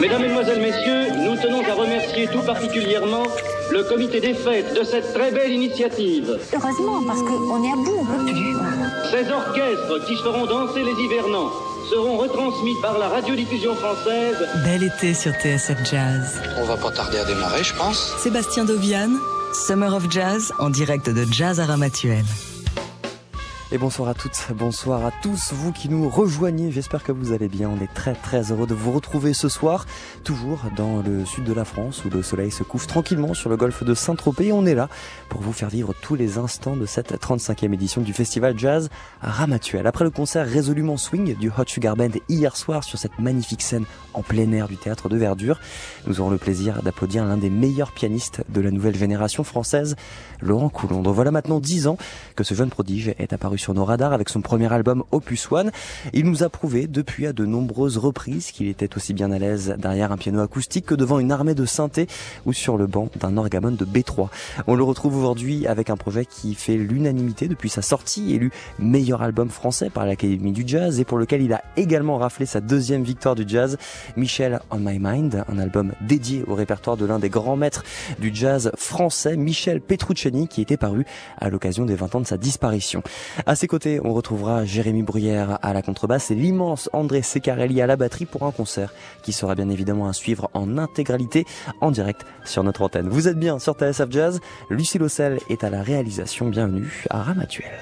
Mesdames, Mesdemoiselles, Messieurs, nous tenons à remercier tout particulièrement le comité des fêtes de cette très belle initiative. Heureusement, parce qu'on est à bout, on peut plus. Ces orchestres qui feront danser les hivernants seront retransmis par la radiodiffusion française. Bel été sur TSF Jazz. On va pas tarder à démarrer, je pense. Sébastien Dovian, Summer of Jazz, en direct de Jazz à Ramatuel. Et bonsoir à toutes, bonsoir à tous, vous qui nous rejoignez, j'espère que vous allez bien, on est très très heureux de vous retrouver ce soir, toujours dans le sud de la France où le soleil se couche tranquillement sur le golfe de Saint-Tropez on est là pour vous faire vivre tous les instants de cette 35e édition du festival jazz à Ramatuel. Après le concert résolument swing du Hot Sugar Band hier soir sur cette magnifique scène en plein air du théâtre de Verdure, nous aurons le plaisir d'applaudir l'un des meilleurs pianistes de la nouvelle génération française, Laurent Coulondre. Voilà maintenant 10 ans que ce jeune prodige est apparu sur nos radars avec son premier album Opus One. Il nous a prouvé depuis à de nombreuses reprises qu'il était aussi bien à l'aise derrière un piano acoustique que devant une armée de synthé ou sur le banc d'un orgamon de B3. On le retrouve aujourd'hui avec un projet qui fait l'unanimité depuis sa sortie, élu meilleur album français par l'Académie du Jazz et pour lequel il a également raflé sa deuxième victoire du jazz, Michel on My Mind, un album dédié au répertoire de l'un des grands maîtres du jazz français, Michel Petrucciani, qui était paru à l'occasion des 20 ans de sa disparition. À ses côtés, on retrouvera Jérémy Bruyère à la contrebasse et l'immense André Secarelli à la batterie pour un concert qui sera bien évidemment à suivre en intégralité en direct sur notre antenne. Vous êtes bien sur TSF Jazz, Lucie Lossel est à la réalisation, bienvenue à Ramatuel.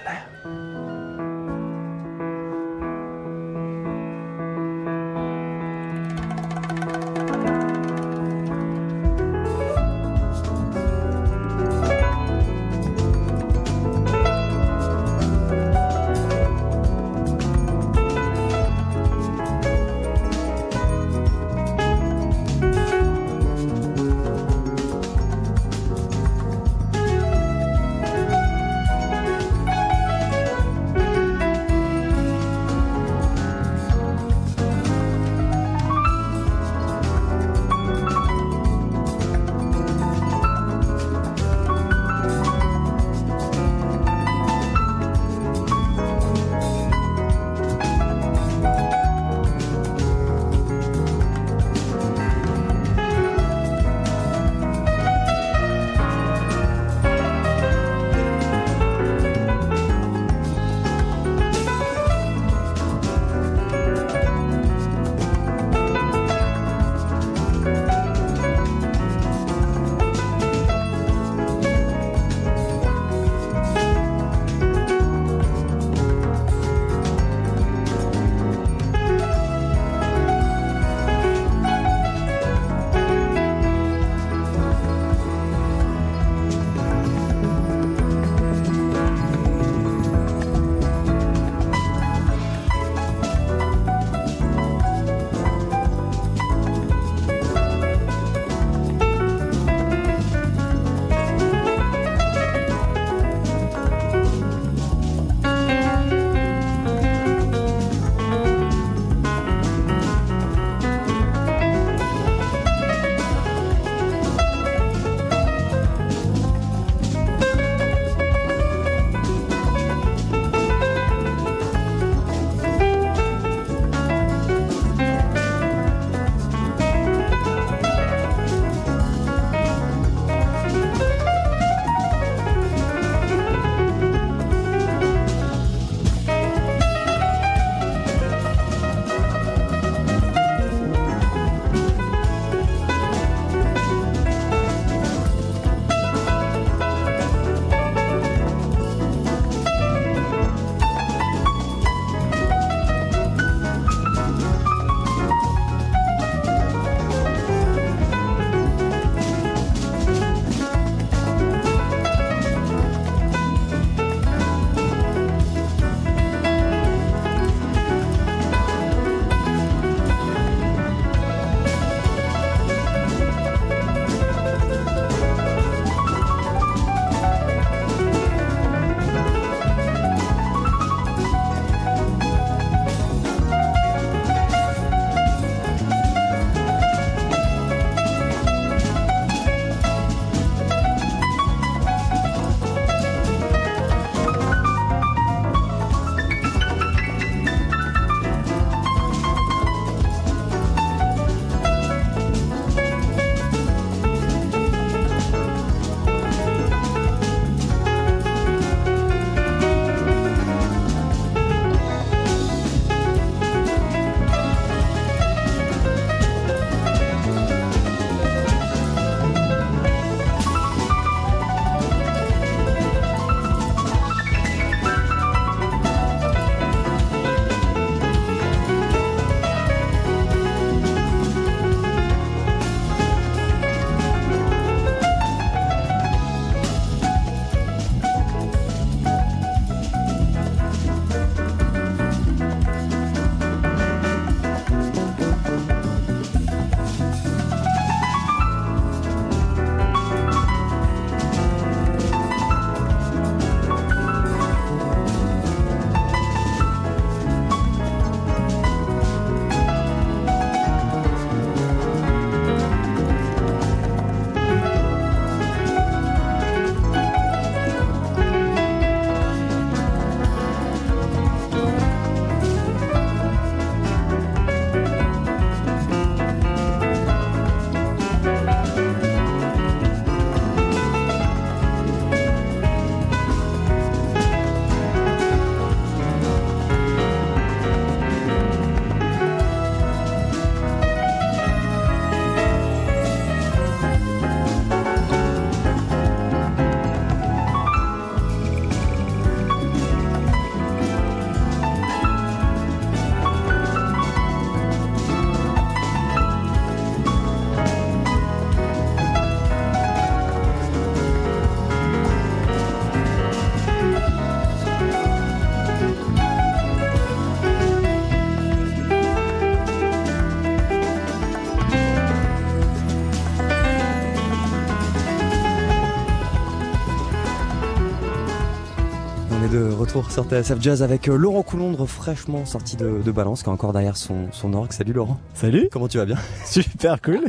Retour sur TSF Jazz avec euh, Laurent Coulondre fraîchement sorti de, de Balance qui est encore derrière son, son orgue. Salut Laurent. Salut. Comment tu vas bien? Super cool.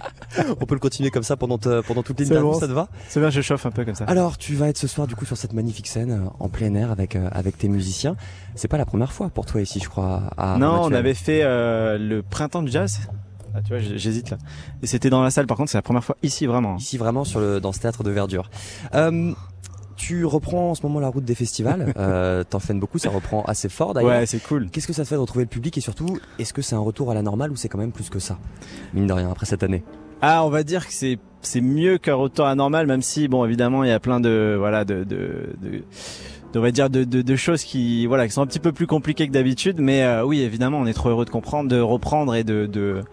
On peut le continuer comme ça pendant, te- pendant toute l'interview, bon. ça te va? C'est bien, je chauffe un peu comme ça. Alors tu vas être ce soir du coup sur cette magnifique scène euh, en plein air avec, euh, avec tes musiciens. C'est pas la première fois pour toi ici je crois à non, on avait fait euh, le printemps du jazz. Ah, tu vois, j'hésite là. Et c'était dans la salle. Par contre, c'est la première fois ici vraiment. Ici vraiment sur le, dans ce théâtre de verdure. Euh, tu reprends en ce moment la route des festivals. euh, T'en fais beaucoup, ça reprend assez fort d'ailleurs. Ouais, c'est cool. Qu'est-ce que ça te fait de retrouver le public et surtout, est-ce que c'est un retour à la normale ou c'est quand même plus que ça Mine de rien, après cette année? Ah, on va dire que c'est c'est mieux qu'un retour à normal, même si bon, évidemment, il y a plein de voilà de de, de on va dire de, de, de choses qui voilà qui sont un petit peu plus compliquées que d'habitude mais euh, oui évidemment on est trop heureux de comprendre de reprendre et de de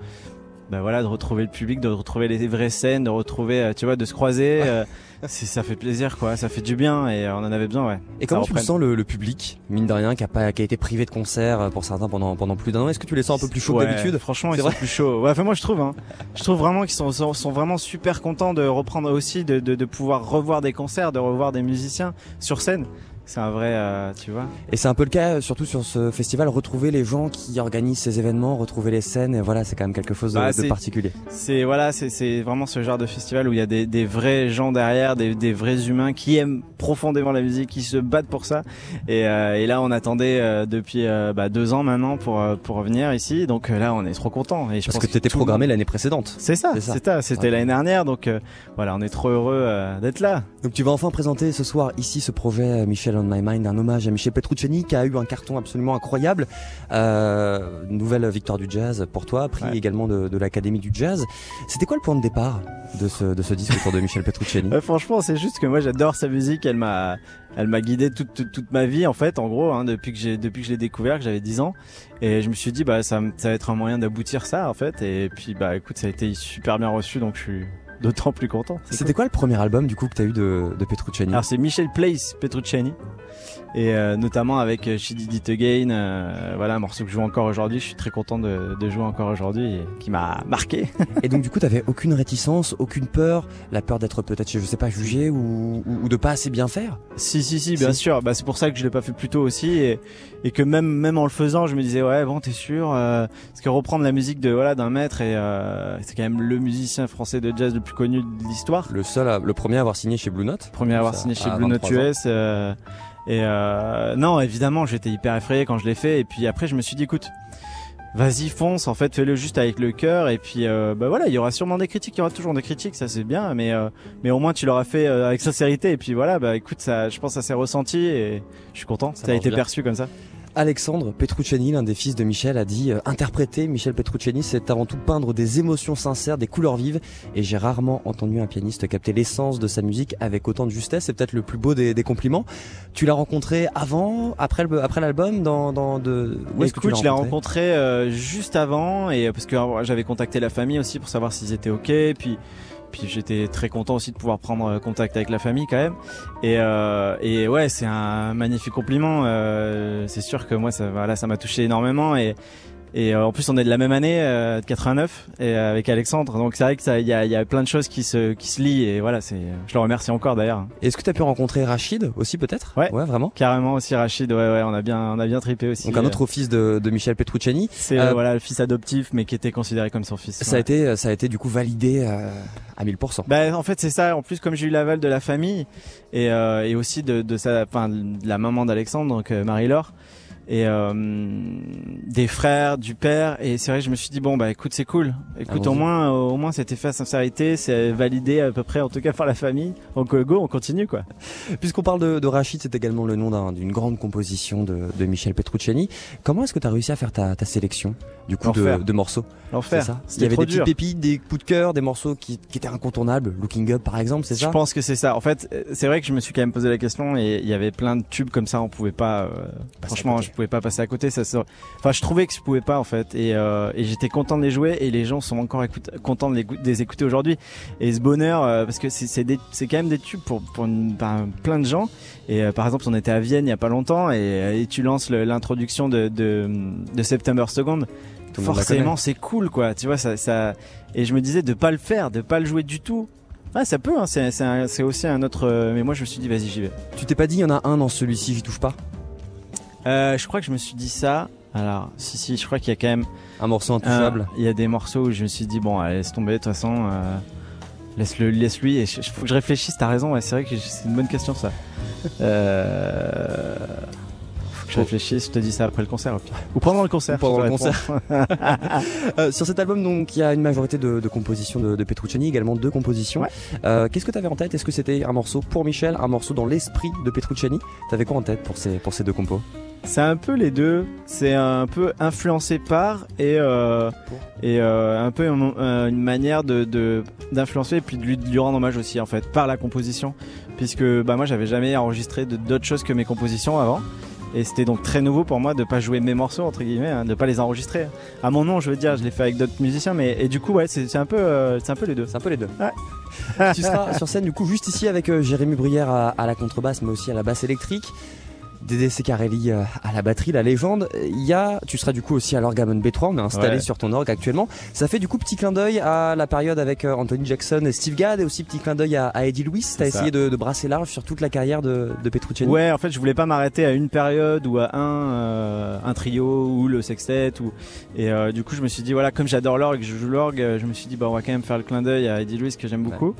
bah voilà de retrouver le public de retrouver les vraies scènes de retrouver euh, tu vois de se croiser euh, ça fait plaisir quoi ça fait du bien et euh, on en avait besoin ouais Et comment tu le sens le, le public, mine de rien, qui a, pas, qui a été privé de concert euh, pour certains pendant, pendant plus d'un an? Est-ce que tu les sens un peu plus chauds Ouais, d'habitude? Franchement, ils sont plus chauds. Ouais, enfin moi je trouve. Hein. Je trouve vraiment qu'ils sont, sont, sont vraiment super contents de reprendre aussi, de, de, de pouvoir revoir des concerts, de revoir des musiciens sur scène. C'est un vrai, euh, tu vois. Et c'est un peu le cas, euh, surtout sur ce festival, retrouver les gens qui organisent ces événements, retrouver les scènes, et voilà, c'est quand même quelque chose de, Bah, de particulier. C'est voilà, c'est vraiment ce genre de festival où il y a des, des vrais gens derrière, des, des vrais humains qui aiment profondément la musique, qui se battent pour ça. Et, euh, et là, on attendait euh, depuis bah, deux ans maintenant pour pour venir ici. Donc là, on est trop content. Et je Parce pense que tu étais tout- programmé l'année précédente. C'est ça. C'était Ouais. l'année dernière. Donc voilà, on est trop heureux d'être là. Donc tu vas enfin présenter ce soir ici ce projet euh, On My Mind, un hommage à Michel Petrucciani qui a eu un carton absolument incroyable. Euh, nouvelle victoire du jazz pour toi, prix Ouais. également de, de l'Académie du jazz. C'était quoi le point de départ de ce, de ce disque autour de Michel Petrucciani Ouais, franchement, c'est juste que moi j'adore sa musique. Elle m'a, elle m'a guidé toute, toute, toute ma vie en fait, en gros, hein, depuis que j'ai, depuis que je l'ai découvert, que j'avais 10 ans. Et je me suis dit, bah ça, ça va être un moyen d'aboutir ça en fait. Et puis bah écoute, ça a été super bien reçu, donc je suis d'autant plus content. C'était quoi le premier album du coup que tu as eu de, de Petrucciani Alors c'est Michel Place Petrucciani et euh, notamment avec euh, She Did It Again, euh, voilà un morceau que je joue encore aujourd'hui. Je suis très content de, de jouer encore aujourd'hui et qui m'a marqué. Et donc du coup t'avais aucune réticence, aucune peur, la peur d'être peut-être je sais pas jugé ou, ou, ou de pas assez bien faire? Si si si bien Si. sûr bah c'est pour ça que je l'ai pas fait plus tôt aussi et, et que même même en le faisant je me disais ouais bon t'es sûr euh, parce que reprendre la musique de voilà d'un maître et euh, c'est quand même le musicien français de jazz le plus connu de l'histoire Le seul, à- le premier à avoir signé chez Blue Note premier à avoir signé chez Blue Note 23 ans. US euh, et euh, non évidemment j'étais hyper effrayé quand je l'ai fait et puis après je me suis dit écoute Vas-y fonce en fait fais-le juste avec le cœur et puis euh, bah voilà il y aura sûrement des critiques il y aura toujours des critiques ça c'est bien mais euh, mais au moins tu l'auras fait euh, avec sincérité et puis voilà bah écoute ça je pense que ça s'est ressenti et je suis content ça, a été bien. perçu comme ça Alexandre Petrucciani, l'un des fils de Michel, a dit euh, interpréter Michel Petrucciani, c'est avant tout peindre des émotions sincères, des couleurs vives. Et j'ai rarement entendu un pianiste capter l'essence de sa musique avec autant de justesse. C'est peut-être le plus beau des, des compliments. Tu l'as rencontré avant, après l'album, dans, dans de. Où est-ce que tu Écoute, je l'ai rencontré? rencontré euh, juste avant et euh, parce que j'avais contacté la famille aussi pour savoir s'ils étaient ok. Puis puis j'étais très content aussi de pouvoir prendre euh, contact avec la famille quand même. Et euh, et ouais, c'est un magnifique compliment. Euh, c'est sûr que moi ça voilà, ça m'a touché énormément et et euh, en plus on est de la même année, euh, de 89, et euh, avec Alexandre. Donc c'est vrai que ça, il y a, y a plein de choses qui se qui se lient et voilà, c'est, je le remercie encore d'ailleurs. Est-ce que tu as pu rencontrer Rachid aussi peut-être? Ouais. Ouais, vraiment. Carrément aussi Rachid, ouais ouais, on a bien on a bien trippé aussi. Donc un autre fils de, de Michel Petrucciani. C'est Euh, voilà le fils adoptif, mais qui était considéré comme son fils. Ça a été, ça a été du coup validé euh, à 1000%. Bah, en fait, c'est ça. En plus, comme j'ai eu l'aval de la famille et, euh, et aussi de, de sa, enfin, de la maman d'Alexandre, donc Marie-Laure, et euh, des frères, du père. Et c'est vrai, que je me suis dit bon, bah écoute, c'est cool. Écoute, au moins, euh, au moins, c'était fait à sincérité, c'est validé à peu près, en tout cas par la famille. Donc euh, go, on continue quoi. Puisqu'on parle de, de Rachid, c'est également le nom d'un- d'une grande composition de, de Michel Petrucciani. Comment est-ce que tu as réussi à faire ta, ta sélection du coup de, de morceaux? L'enfer. Il y avait des petites pépites, des coups de cœur, des morceaux qui, qui étaient incontournables. Looking Up par exemple, c'est Je ça pense que c'est ça. En fait, euh, c'est vrai que je me suis quand même posé la question et il y avait plein de tubes comme ça, on pouvait pas. euh, franchement, je pouvais pas passer à côté. Ça, ça- Enfin, je trouvais que je pouvais pas en fait, et, euh, et j'étais content de les jouer et les gens sont encore contents de les, goût- de les écouter aujourd'hui. Et ce bonheur, euh, parce que c'est quand même des tubes pour pour une- ben, plein de gens. Et euh, par exemple, on était à Vienne il y a pas longtemps et, et tu lances l'introduction de, de de September Second. Tout le monde la Forcément, connaît. c'est cool quoi. Tu vois ça ça. Et je me disais de pas le faire, de pas le jouer du tout. Ah, ça peut, hein, c'est aussi un autre. Mais moi, je me suis dit, vas-y, j'y vais. Tu t'es pas dit, il y en a un dans celui-ci, j'y touche pas? Euh, je crois que je me suis dit ça. Alors, si, si, je crois qu'il y a quand même. Un morceau intouchable. Il y a des morceaux où je me suis dit, bon, allez, laisse tomber, de toute façon. Euh, laisse-le, laisse-lui. Et faut que je réfléchisse, t'as raison, ouais, c'est vrai que c'est une bonne question, ça. euh. Faut que je réfléchisse, je te dis ça après le concert, ou pendant le concert. Ou pendant le concert. euh, sur cet album, donc, il y a une majorité de, de compositions de, de, Petrucciani, également deux compositions. Ouais. Euh, qu'est-ce que tu avais en tête? Est-ce que c'était un morceau pour Michel, un morceau dans l'esprit de Petrucciani? T'avais quoi en tête pour ces, pour ces deux compos? C'est un peu les deux. C'est un peu influencé par et euh, et euh, un peu une, une manière de d'influencer et puis de lui, de lui rendre hommage aussi en fait par la composition puisque bah moi j'avais jamais enregistré d'autres choses que mes compositions avant et c'était donc très nouveau pour moi de pas jouer mes morceaux entre guillemets, hein, de pas les enregistrer. À mon nom, je veux dire, je l'ai fait avec d'autres musiciens, mais et du coup ouais, c'est un peu euh, c'est un peu les deux. C'est un peu les deux. Ouais. tu seras sur scène du coup juste ici avec euh, Jérémy Brière à, à la contrebasse, mais aussi à la basse électrique. Dédé Secarelli euh, à la batterie, la légende. Il y a, tu seras du coup aussi à l'orgamon B3, on est installé Ouais. sur ton orgue actuellement. Ça fait du coup petit clin d'œil à la période avec euh, Anthony Jackson et Steve Gadd et aussi petit clin d'œil à, à Eddie Lewis. T'as essayé de, de brasser large sur toute la carrière de, de Petrucciani. Ouais, en fait, je voulais pas m'arrêter à une période ou à un euh, un trio ou le sextet ou et euh, du coup, je me suis dit voilà, comme j'adore l'orgue, je joue l'orgue, je me suis dit bah on va quand même faire le clin d'œil à Eddie Lewis que j'aime beaucoup.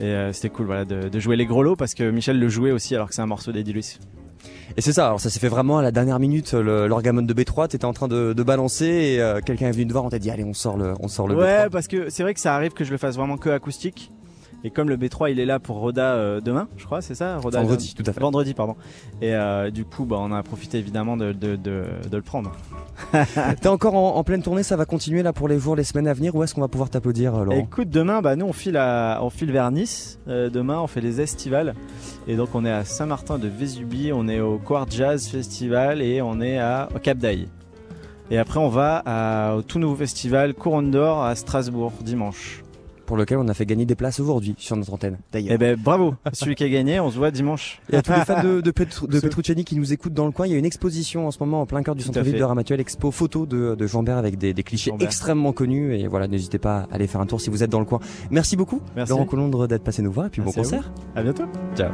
Et euh, c'était cool voilà de, de jouer les gros lots parce que Michel le jouait aussi alors que c'est un morceau d'Eddie Lewis. Et c'est ça, alors ça s'est fait vraiment à la dernière minute, le- l'orgamon de B3, t'étais en train de, balancer et euh, quelqu'un est venu te voir, on t'a dit allez on sort le, on sort le Ouais, B3. parce que c'est vrai que ça arrive que je le fasse vraiment que acoustique. Et comme le B3 il est là pour Roda euh, demain, je crois, c'est ça Roda Vendredi, tout à fait. Vendredi, pardon. Et euh, du coup, bah, on a profité évidemment de, de, de, de le prendre. T'es encore en, en pleine tournée, ça va continuer là pour les jours, les semaines à venir, ou est-ce qu'on va pouvoir t'applaudir euh, Laurent? Écoute, demain, bah, nous on file, à, on file vers Nice. Euh, demain, on fait les estivales. Et donc, on est à Saint-Martin de Vésubie, on est au Quart Jazz Festival et on est à au Cap d'Aille. Et après, on va à- au tout nouveau festival Couronne d'Or à Strasbourg dimanche. Pour lequel on a fait gagner des places aujourd'hui sur notre antenne, d'ailleurs. Eh ben, bravo, celui qui a gagné, on se voit dimanche. Et à tous les fans de, de, Petru- de Ce- Petrucciani qui nous écoutent dans le coin, il y a une exposition en ce moment en plein cœur du à centre-ville de Ramatuel, expo photo de, de Jean Bert avec des, des clichés extrêmement connus. Et voilà, n'hésitez pas à aller faire un tour si vous êtes dans le coin. Merci beaucoup, Merci. Laurent Colondre, d'être passé nous voir et puis Merci bon à concert. À bientôt. Ciao.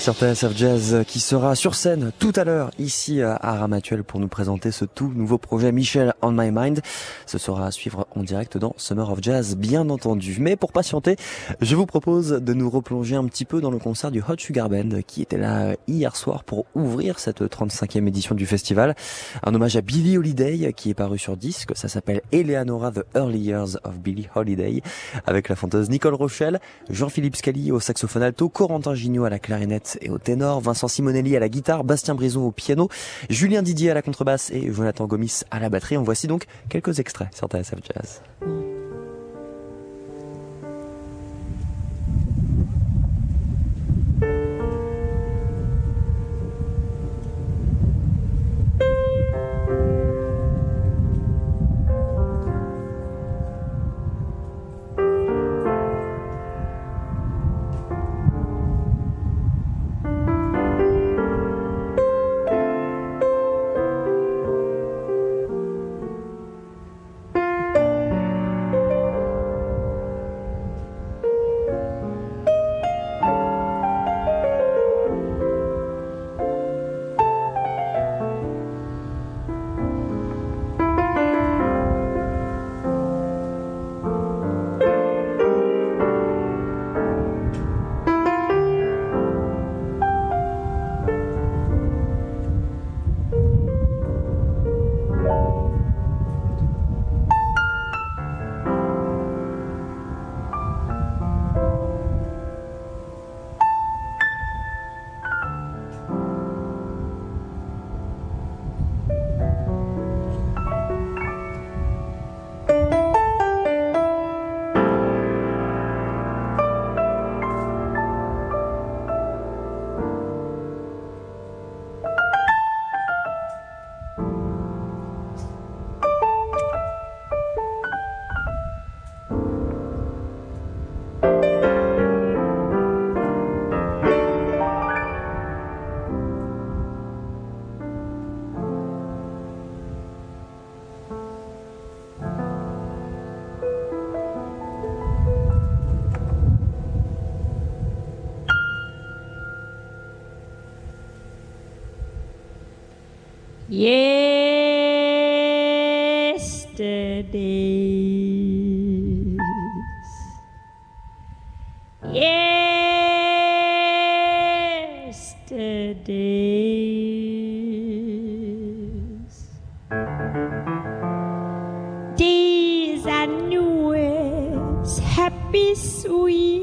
Sur TSF Jazz qui sera sur scène tout à l'heure ici à Ramatuel pour nous présenter ce tout nouveau projet Michel on My Mind. Ce sera à suivre en direct dans Summer of Jazz bien entendu. Mais pour patienter, je vous propose de nous replonger un petit peu dans le concert du Hot Sugar Band qui était là hier soir pour ouvrir cette 35e édition du festival. Un hommage à Billie Holiday qui est paru sur disque. Ça s'appelle Eleanora The Early Years of Billie Holiday avec la fanteuse Nicole Rochelle, Jean-Philippe Scali au saxophone alto, Corentin Gignot à la clarinette et au ténor, Vincent Simonelli à la guitare, Bastien Brison au piano, Julien Didier à la contrebasse et Jonathan Gomis à la batterie. En voici donc quelques extraits sur TSF Jazz. sweet.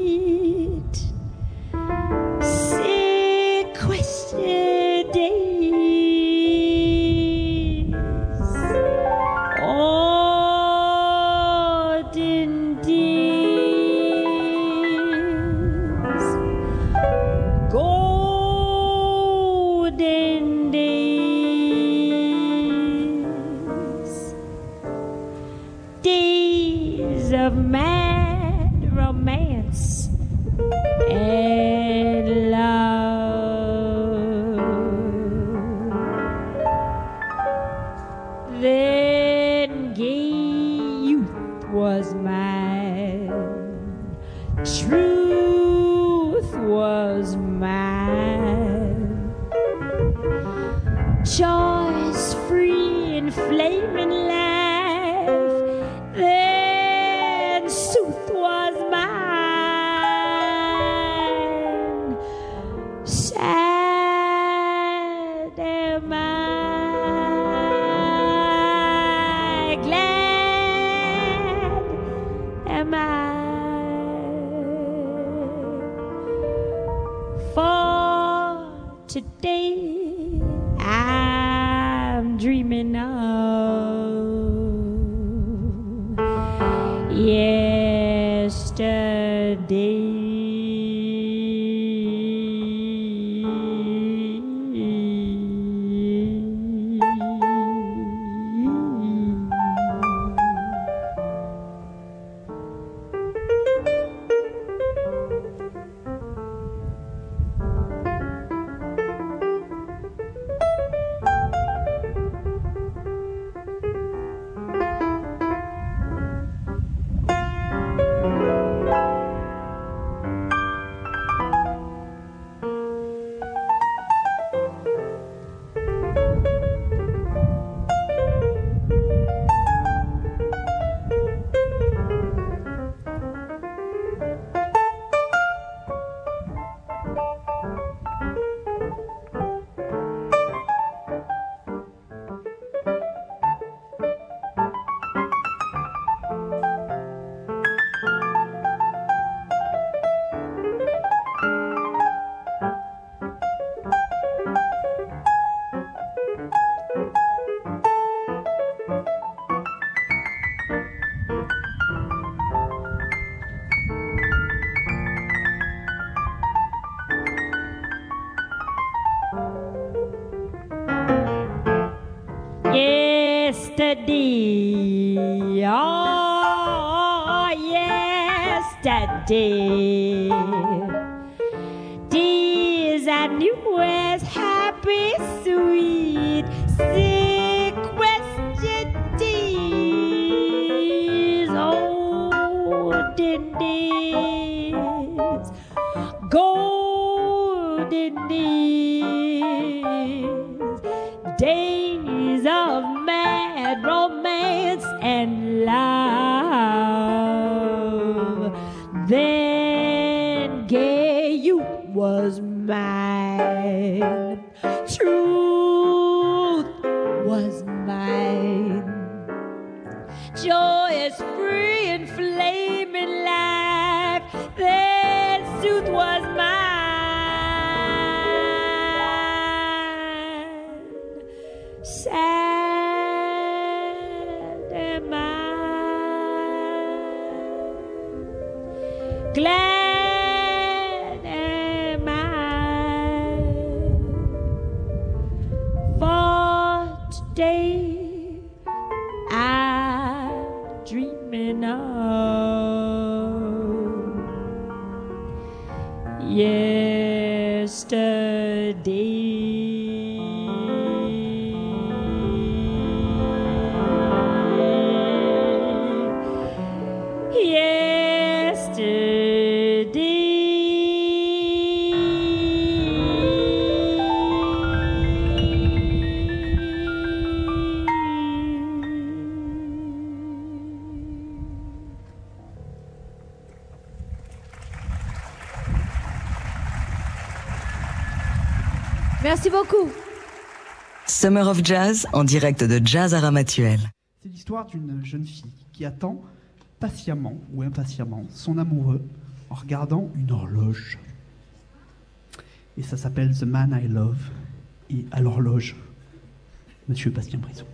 I dreaming of. Yeah. Merci beaucoup. Summer of Jazz en direct de Jazz à Ramatuel. C'est l'histoire d'une jeune fille qui attend patiemment ou impatiemment son amoureux en regardant une horloge. Et ça s'appelle The Man I Love. Et à l'horloge, Monsieur Bastien Brison.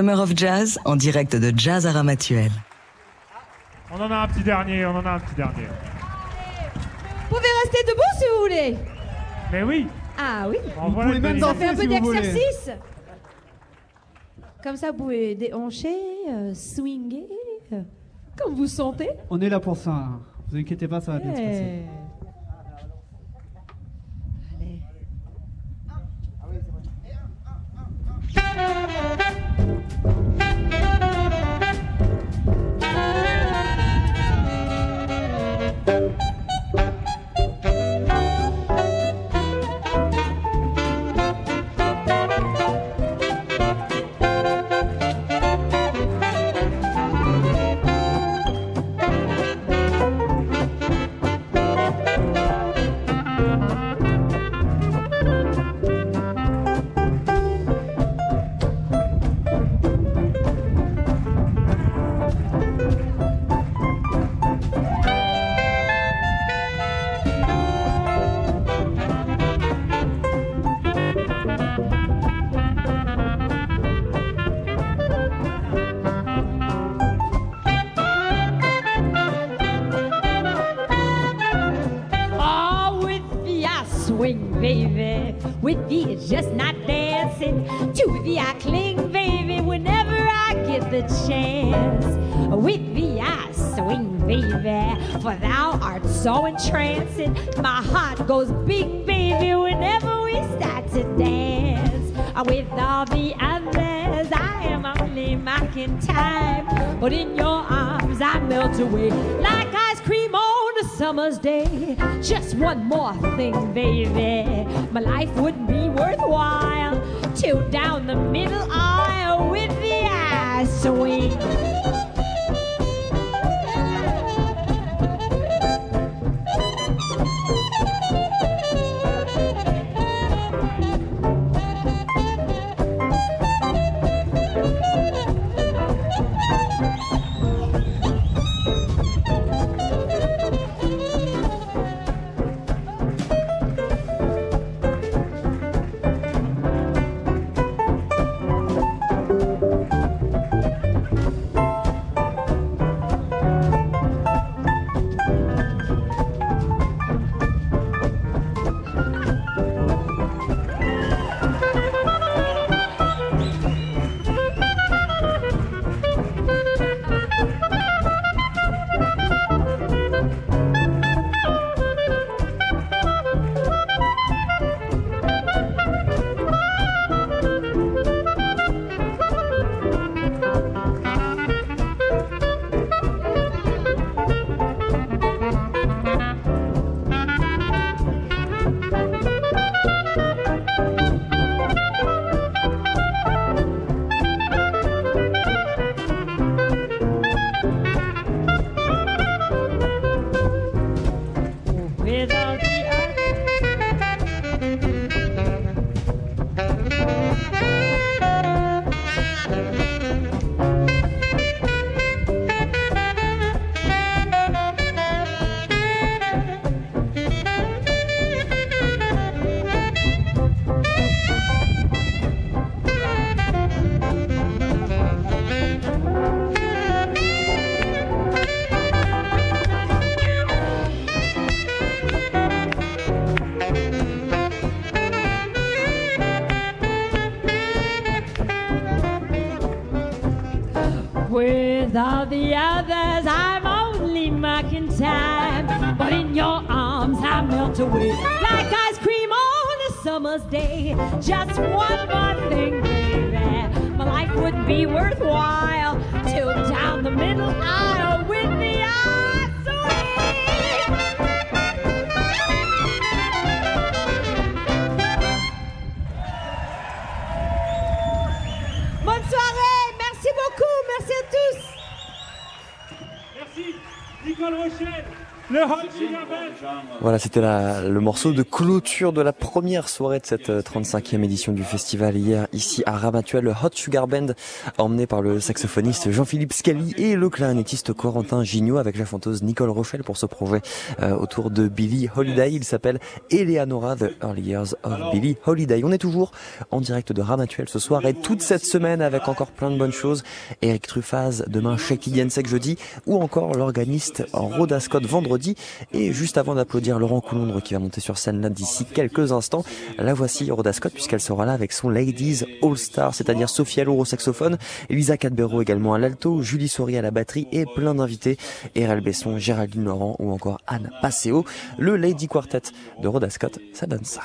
Summer of Jazz en direct de Jazz à Ramatuel. On en a un petit dernier, on en a un petit dernier. Vous pouvez rester debout si vous voulez. Mais oui, Ah oui. en voilà pouvez même danser fait un peu si vous d'exercice. Comme ça, vous pouvez déhancher, euh, swinguer, euh, comme vous sentez. On est là pour ça. hein. Vous inquiétez pas, ça va bien se passer. Away like ice cream on a summer's day. Just one more thing, baby. My life wouldn't All the others, I'm only marking time. But in your arms, I melt away like ice cream on a summer's day. Just one more thing, baby. My life wouldn't be worthwhile beaucoup, Voilà, c'était le morceau de clôture de la première soirée de cette euh, 35e édition du festival hier ici à Ramatuel, le Hot Sugar Band emmené par le saxophoniste Jean-Philippe Scali et le clarinettiste Corentin Gignot avec la chanteuse Nicole Rochelle pour ce projet euh, autour de Billie Holiday. Il s'appelle Eleanora, The Early Years of Billie Holiday. On est toujours en direct de Ramatuel ce soir et toute cette semaine avec encore plein de bonnes choses. Eric Truffaz demain, Shaky Gensek jeudi ou encore l'organiste Rhoda Scott vendredi. Et juste avant avant d'applaudir Laurent Coulondre qui va monter sur scène là d'ici quelques instants, la voici Rhoda Scott puisqu'elle sera là avec son Ladies All Star, c'est-à-dire Sophie Allour au saxophone, Elisa Cadbero également à l'alto, Julie Souris à la batterie et plein d'invités, Erel Besson, Géraldine Laurent ou encore Anne Passeo. Le Lady Quartet de Rhoda Scott, ça donne ça.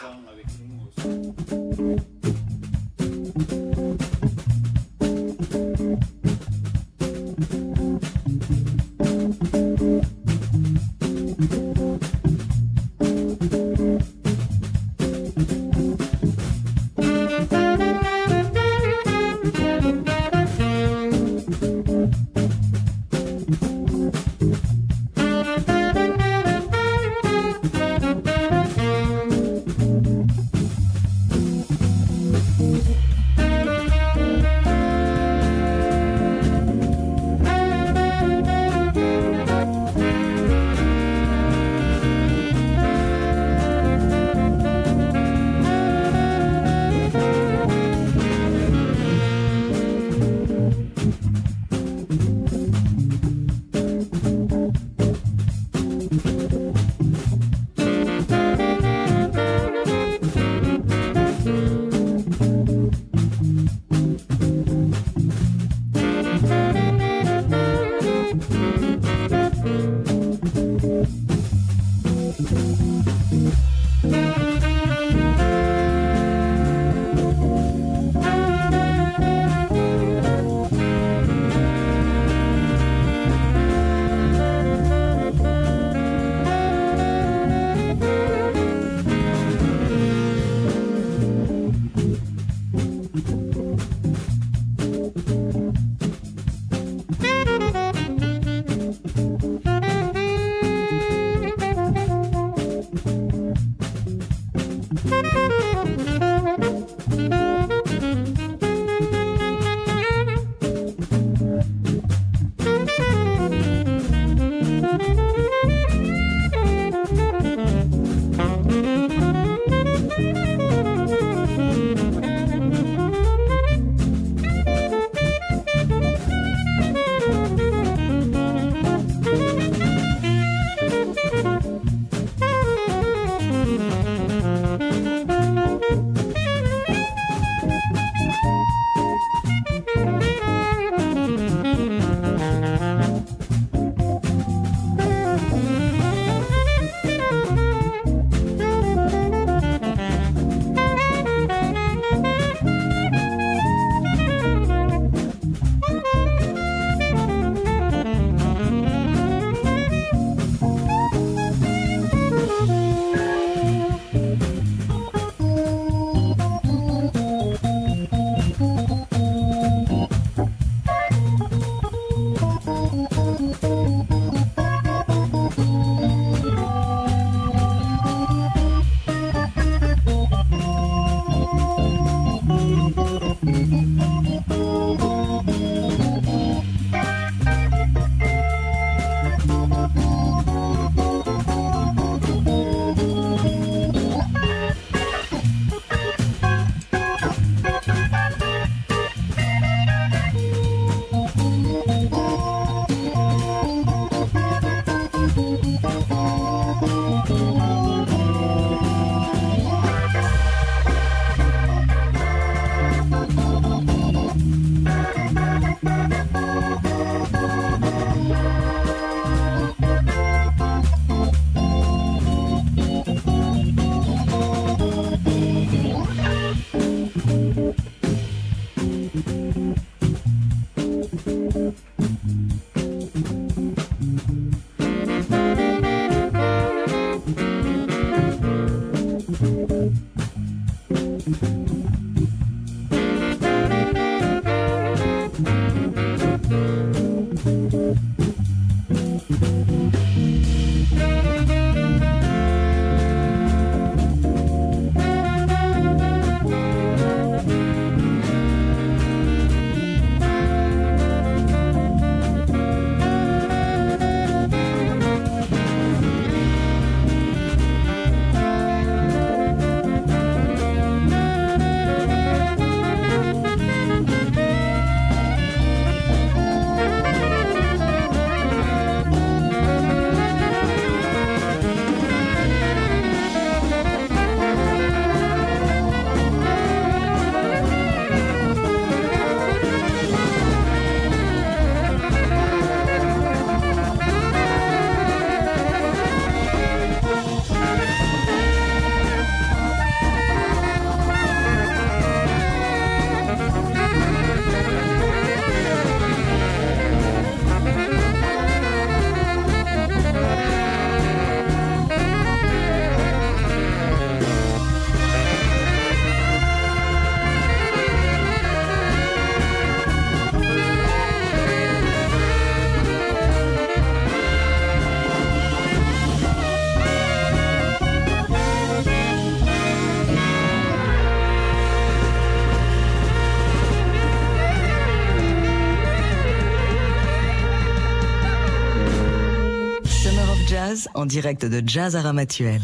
en direct de Jazz Aramatuel.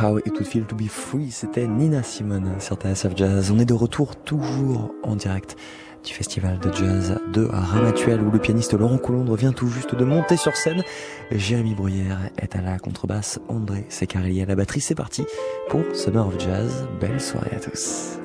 How It Would Feel to Be Free, c'était Nina Simone sur TSF Jazz. On est de retour toujours en direct du festival de jazz de Ramatuel où le pianiste Laurent Coulondre vient tout juste de monter sur scène. Jérémy Bruyère est à la contrebasse, André Secarelli à la batterie. C'est parti pour Summer of Jazz. Belle soirée à tous.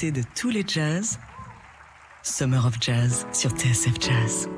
De tous les jazz. Summer of Jazz sur TSF Jazz.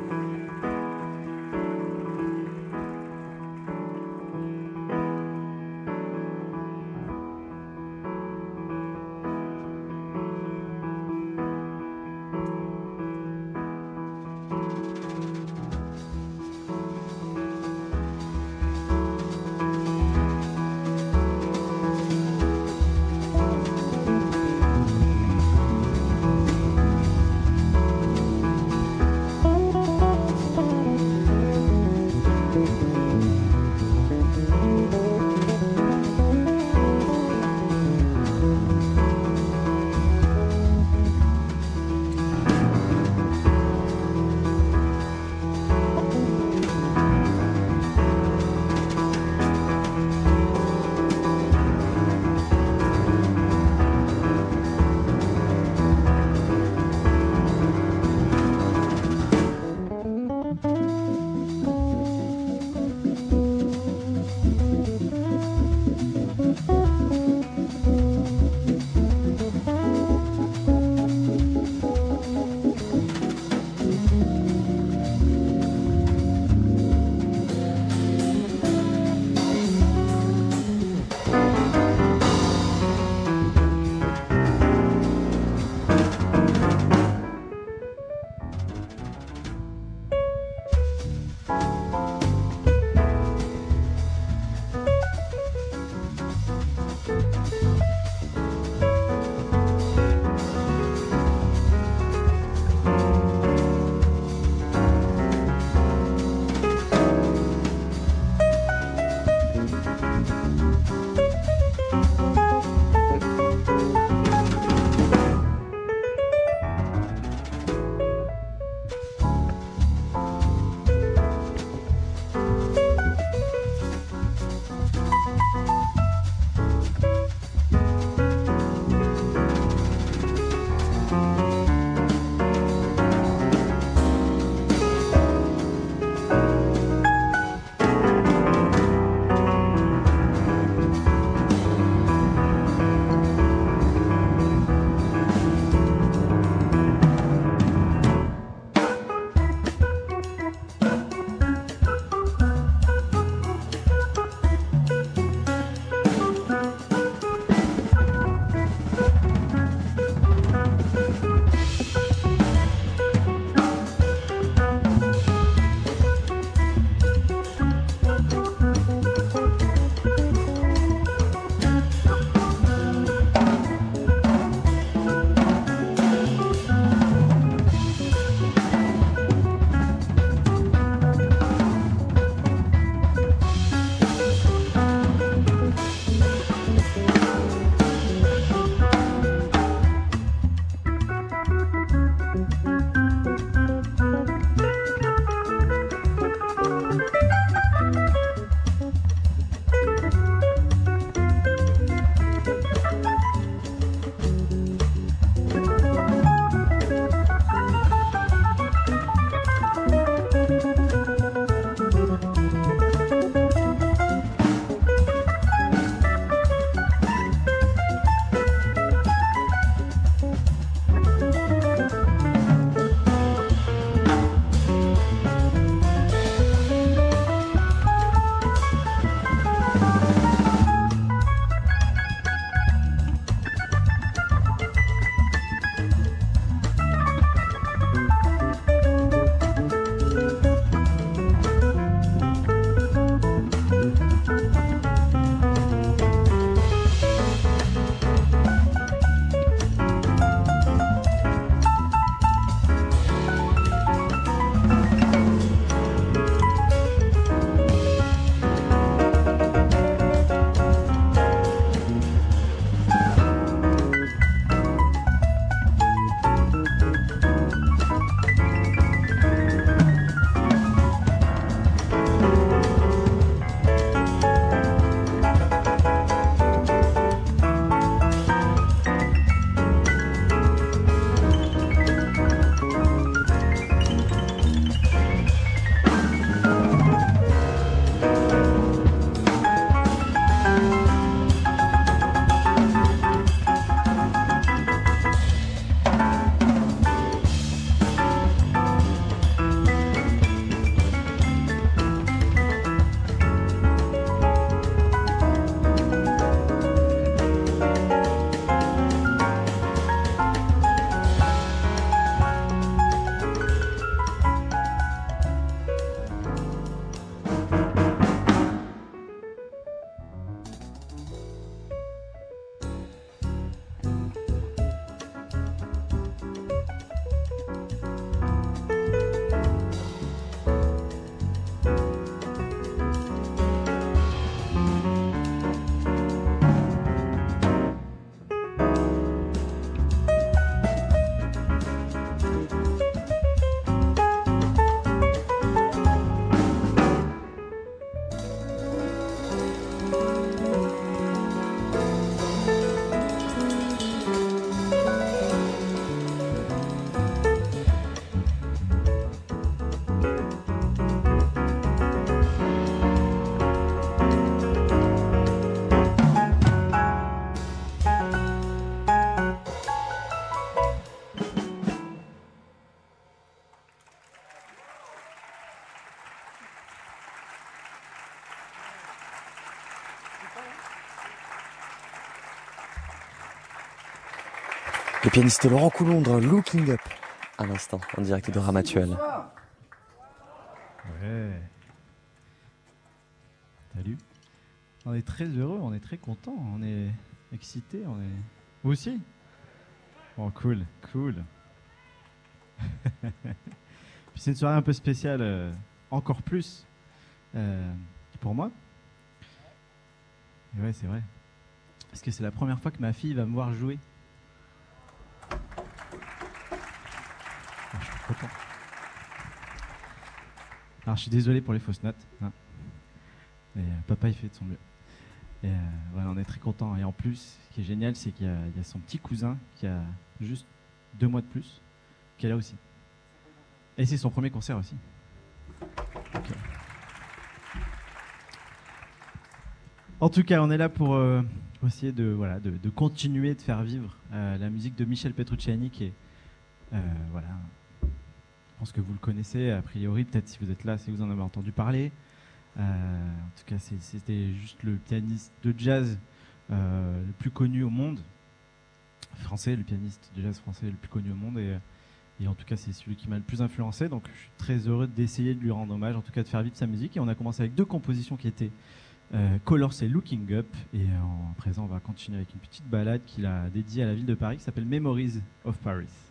Le pianiste Laurent Coulondre, Looking Up, à l'instant, en direct de Ramatuel. Ouais. Salut. On est très heureux, on est très content, on est excité, on est. Vous aussi? Bon, cool, cool. Puis c'est une soirée un peu spéciale, euh, encore plus euh, pour moi. Et ouais, c'est vrai. Parce que c'est la première fois que ma fille va me voir jouer. Ah, je suis content. Alors je suis désolé pour les fausses notes. hein. Euh, papa il fait de son mieux. Et euh, voilà, on est très content. Et en plus, ce qui est génial, c'est qu'il y, a son petit cousin qui a juste deux mois de plus, qui est là aussi. Et c'est son premier concert aussi. Euh, En tout cas, on est là pour, essayer de, voilà, de, continuer de faire vivre la musique de Michel Petrucciani, qui est, voilà, pense que vous le connaissez, a priori, peut-être si vous êtes là, si vous en avez entendu parler. Euh, en tout cas, c'était juste le pianiste de jazz euh, le plus connu au monde, français, le pianiste de jazz français le plus connu au monde, et, en tout cas, c'est celui qui m'a le plus influencé. Donc, je suis très heureux d'essayer de lui rendre hommage, en tout cas de faire vivre sa musique. Et on a commencé avec deux compositions qui étaient euh, Colors et Looking Up. Et en présent, on va continuer avec une petite balade qu'il a dédiée à la ville de Paris qui s'appelle Memories of Paris.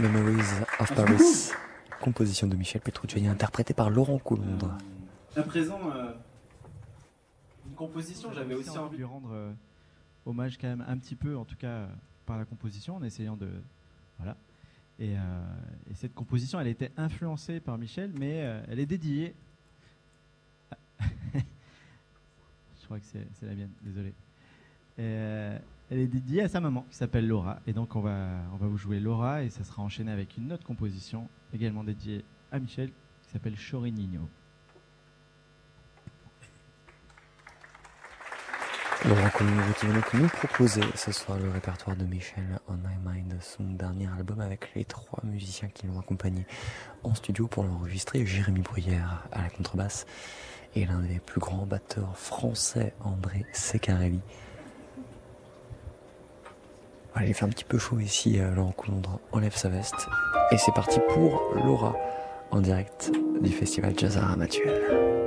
Memories of Paris. Composition de Michel Petrucciani, interprétée par Laurent Coulondre. À présent, euh, une composition, j'avais aussi envie de lui rendre euh, hommage quand même un petit peu, en tout cas euh, par la composition, en essayant de... Voilà. Et, euh, et cette composition, elle était influencée par Michel, mais euh, elle est dédiée... à- Je crois que c'est la mienne, désolé. Euh, elle est dédiée à sa maman, qui s'appelle Laura. Et donc on va, on va vous jouer Laura, et ça sera enchaîné avec une autre composition, également dédiée à Michel, qui s'appelle Chorignino. Laurent Coulondre qui vient nous proposer ce soir le répertoire de Michel On My Mind, son dernier album avec les trois musiciens qui l'ont accompagné en studio pour l'enregistrer. Jérémy Bruyère à la contrebasse et l'un des plus grands batteurs français, André Secarelli. Voilà, il fait un petit peu chaud ici, euh, Laurent Coulondre enlève sa veste. Et c'est parti pour Laura en direct du festival Jazz à.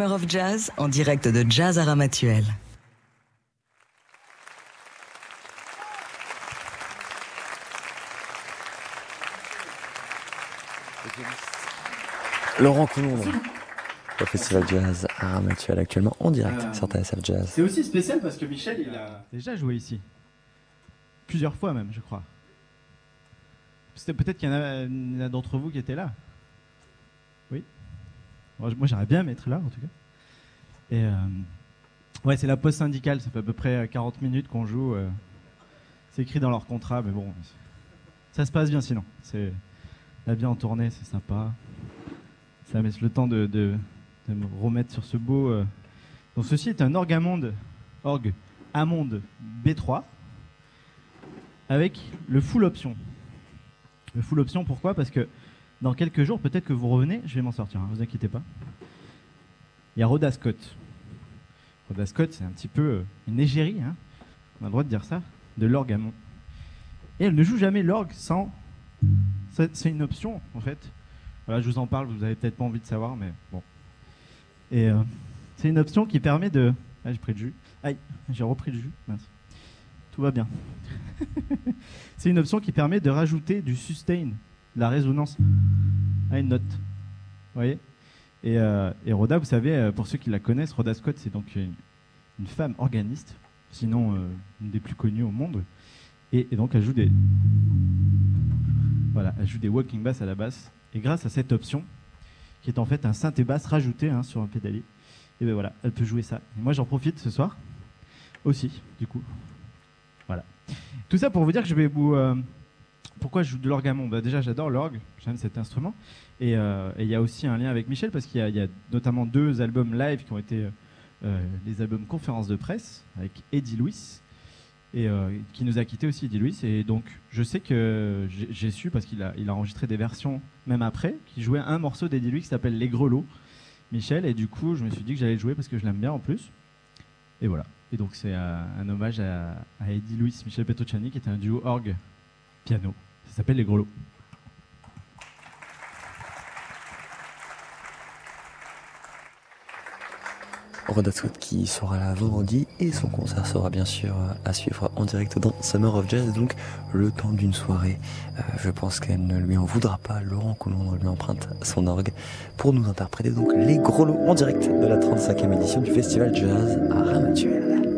Summer of Jazz en direct de Jazz à Ramatuel. Laurent Coulon, au Festival Jazz à Ramatuel actuellement en direct Euh, sur TSF Jazz. C'est aussi spécial parce que Michel, il a déjà joué ici. Plusieurs fois même, je crois. C'était peut-être qu'il y en a, il y en a d'entre vous qui étaient là. Moi, j'aimerais bien m'être là, en tout cas. Et euh, ouais, c'est la pause syndicale. Ça fait à peu près euh, 40 minutes qu'on joue. euh. c'est écrit dans leur contrat, mais bon, ça se passe bien sinon. C'est la vie en tournée, c'est sympa. Ça me laisse le temps de, me remettre sur ce beau. euh, donc ceci est un orgamonde, orgue Hammond B3 avec le full option. Le full option, pourquoi? Parce que dans quelques jours, peut-être que vous revenez, je vais m'en sortir, hein, vous inquiétez pas. Il y a Rhoda Scott. Rhoda Scott, c'est un petit peu euh, une égérie, hein, on a le droit de dire ça, de l'orgue Hammond. Et elle ne joue jamais l'orgue sans. C'est c'est une option, en fait. Voilà, je vous en parle, vous avez peut-être pas envie de savoir, mais bon. Et euh, c'est une option qui permet de. Ah, j'ai pris le jus. Aïe, j'ai repris le jus. Mince. Tout va bien. c'est une option qui permet de rajouter du sustain, la résonance à une note. Vous voyez? Et, euh, Rhoda, vous savez, euh, pour ceux qui la connaissent, Rhoda Scott, c'est donc une, femme organiste, sinon euh, une des plus connues au monde. Et, donc elle joue des. Voilà, elle joue des walking bass à la basse. Et grâce à cette option, qui est en fait un synthé basse rajouté hein, sur un pédalier, et ben voilà, elle peut jouer ça. Moi j'en profite ce soir aussi, du coup. Voilà. Tout ça pour vous dire que je vais vous. Pourquoi je joue de l'orgamon bah Déjà, j'adore l'orgue, j'aime cet instrument. Et euh, et il y a aussi un lien avec Michel parce qu'il y, a- notamment deux albums live qui ont été euh, euh, les albums conférences de presse avec Eddie Louis et qui nous a quitté aussi Eddie Louis. Et donc, je sais que j'ai su parce qu'il a, il a enregistré des versions même après qui jouait un morceau d'Eddie Louis qui s'appelle Les Grelots, Michel. Et du coup, je me suis dit que j'allais le jouer parce que je l'aime bien en plus. Et voilà. Et donc, c'est un hommage à, à Eddie Louis, Michel Petrucciani qui était un duo orgue piano. Ça s'appelle Les Grelots. Scott qui sera là vendredi et son concert sera bien sûr à suivre en direct dans Summer of Jazz. Donc le temps d'une soirée, euh, je pense qu'elle ne lui en voudra pas. Laurent Coulon lui emprunte son orgue pour nous interpréter donc les gros lots en direct de la 35e édition du Festival Jazz à Ramatuel.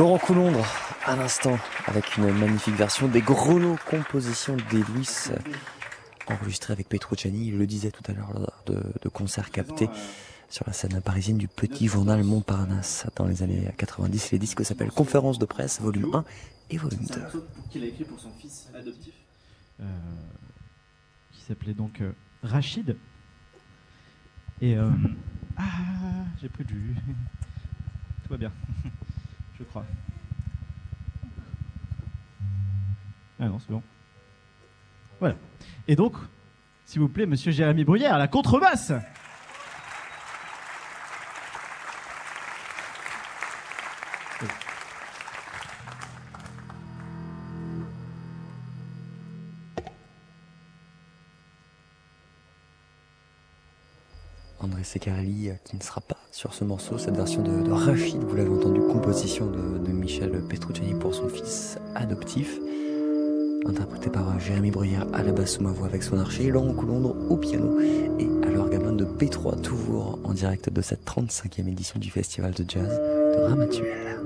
Laurent Coulondre, à l'instant, avec une magnifique version des grelots compositions d'Elouis, enregistrée avec Petrucciani, il le disait tout à l'heure lors de, de concerts captés sur la scène parisienne du petit journal Montparnasse dans les années 90. Les disques s'appellent Conférence de presse, volume 1 et volume 2. qu'il a écrit pour son fils adoptif. Euh, qui s'appelait donc euh, Rachid. Et. euh, ah, j'ai plus de jus. Tout va bien. Je crois. Ah non, c'est bon. Voilà. Et donc, s'il vous plaît, monsieur Jérémy Bruyère, la contrebasse André Secarelli euh, qui ne sera pas sur ce morceau, cette version de, de Rachid, vous l'avez entendu, composition de, de Michel Petrucciani pour son fils adoptif, interprété par euh, Jérémy Bruyère à la basse sous ma voix avec son archer, Laurent Coulondre au piano et à l'orgamin de P3 toujours en direct de cette 35e édition du festival de jazz de Ramatuel.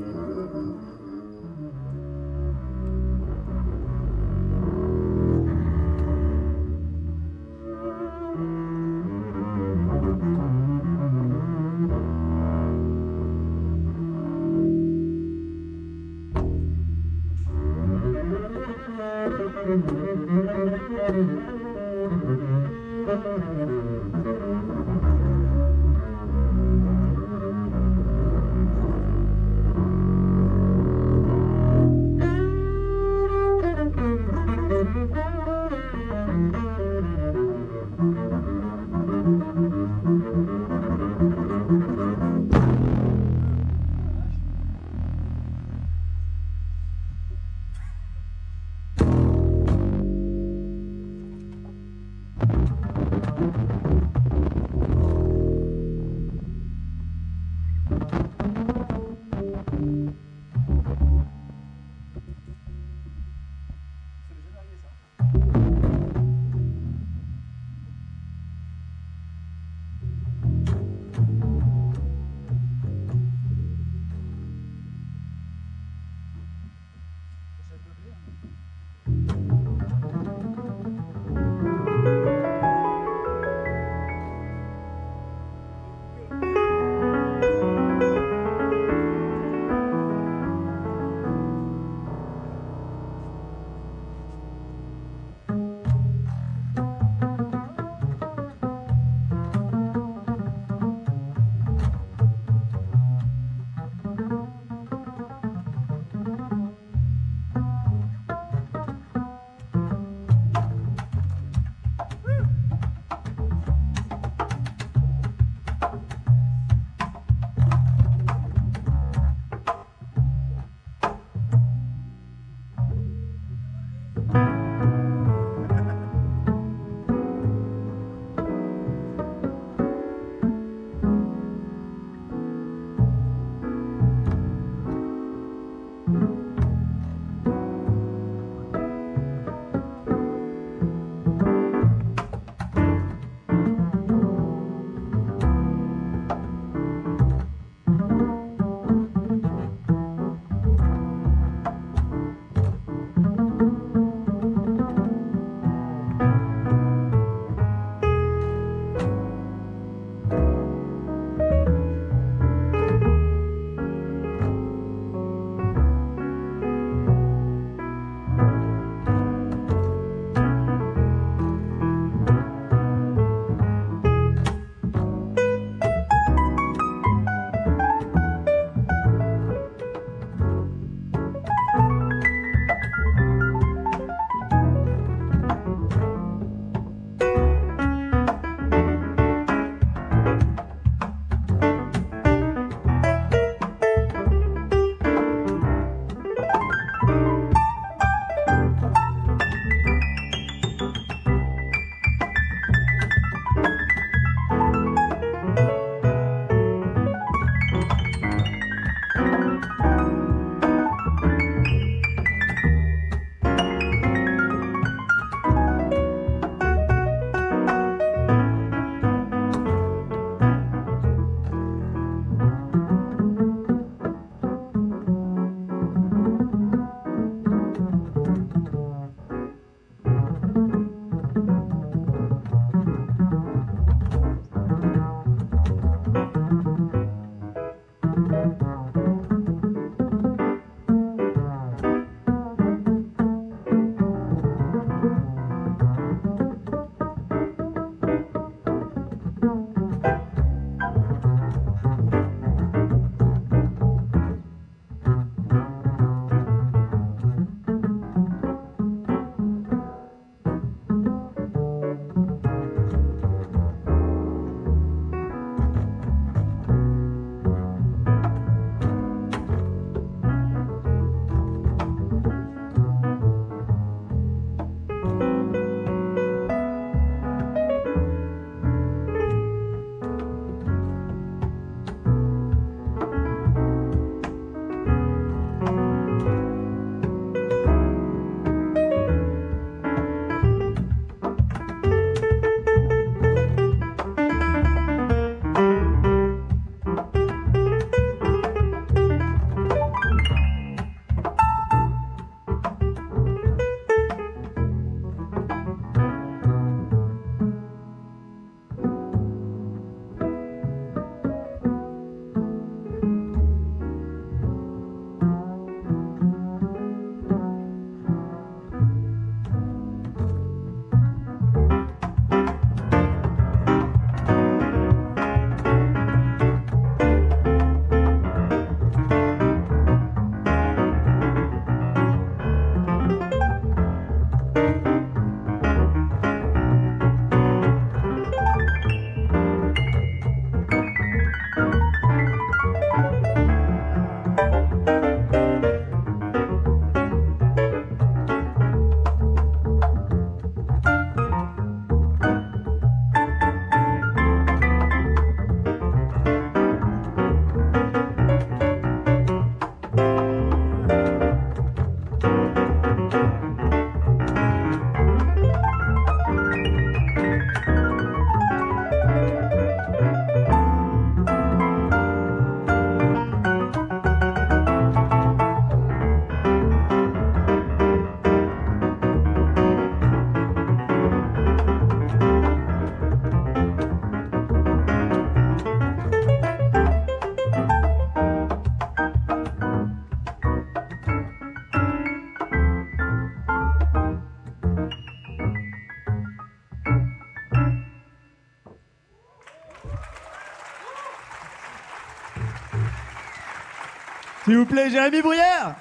S'il vous plaît, Jérémy Bruyère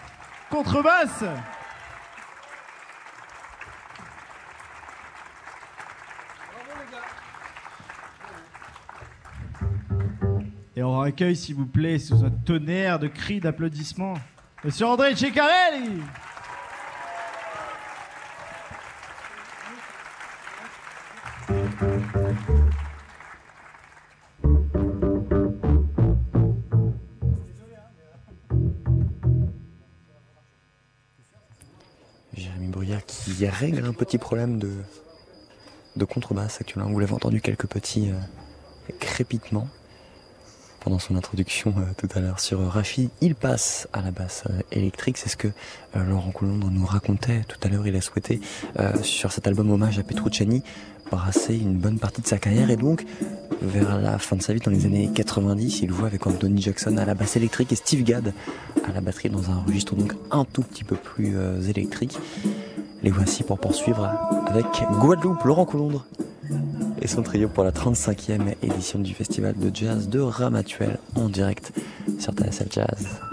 Contrebasse. Et on accueille, s'il vous plaît, sous un tonnerre de cris d'applaudissements, Monsieur André Ceccarelli règle un petit problème de, de contrebasse actuellement. Vous l'avez entendu quelques petits euh, crépitements pendant son introduction euh, tout à l'heure sur Rachid. Il passe à la basse euh, électrique, c'est ce que Laurent Coulombre nous racontait tout à l'heure. Il a souhaité sur cet album hommage à Petrucciani brasser une bonne partie de sa carrière et donc vers la fin de sa vie dans les années 90 il joue avec Anthony Jackson à la basse électrique et Steve Gadd à la batterie dans un registre donc un tout petit peu plus électrique les voici pour poursuivre avec Guadeloupe Laurent Coulondre et son trio pour la 35e édition du festival de jazz de Ramatuel en direct sur TSL Jazz.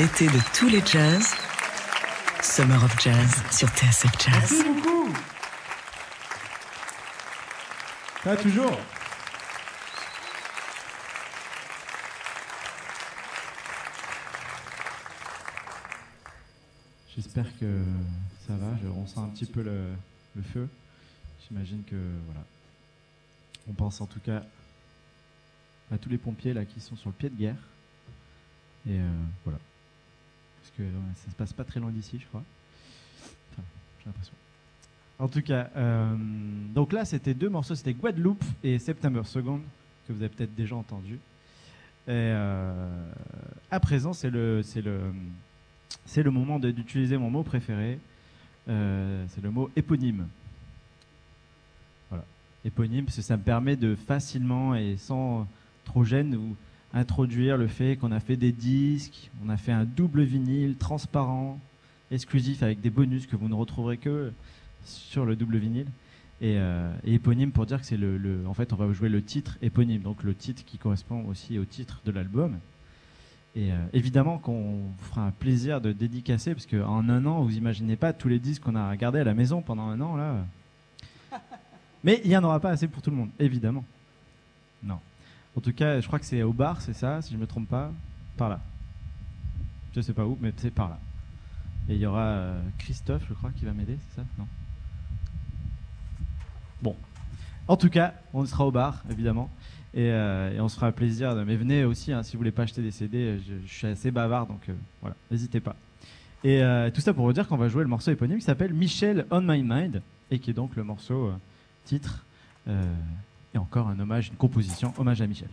L'été de tous les jazz. Summer of Jazz sur TSF Jazz. Merci beaucoup. Va toujours. J'espère que ça va. Je ressens un petit peu le, le feu. J'imagine que voilà. On pense en tout cas à tous les pompiers là qui sont sur le pied de guerre. Et euh, voilà. Parce que ça se passe pas très loin d'ici, je crois. Enfin, j'ai l'impression. En tout cas, euh, donc là, c'était deux morceaux, c'était Guadeloupe et September Second, que vous avez peut-être déjà entendu. Euh, à présent, c'est le, c'est le, c'est le moment d'utiliser mon mot préféré. Euh, c'est le mot éponyme. Voilà, éponyme, parce que ça me permet de facilement et sans trop gêne ou introduire le fait qu'on a fait des disques, on a fait un double vinyle transparent, exclusif avec des bonus que vous ne retrouverez que sur le double vinyle. Et, euh, et éponyme pour dire que c'est le, le- En fait, on va jouer le titre éponyme, donc le titre qui correspond aussi au titre de l'album. Et euh, évidemment qu'on vous fera un plaisir de dédicacer, parce qu'en un an, vous imaginez pas tous les disques qu'on a gardés à la maison pendant un an, là. Mais il n'y en aura pas assez pour tout le monde, évidemment. Non. En tout cas, je crois que c'est au bar, c'est ça, si je me trompe pas, par là. Je sais pas où, mais c'est par là. Et il y aura euh, Christophe, je crois, qui va m'aider, c'est ça? Non Bon. En tout cas, on sera au bar, évidemment. Et, euh, on se fera plaisir. Mais venez aussi, hein, si vous voulez pas acheter des CD, je, je suis assez bavard, donc euh, voilà, n'hésitez pas. Et euh, tout ça pour vous dire qu'on va jouer le morceau éponyme qui s'appelle Michel on My Mind, et qui est donc le morceau euh, titre. Et encore un hommage, une composition, hommage à Michel.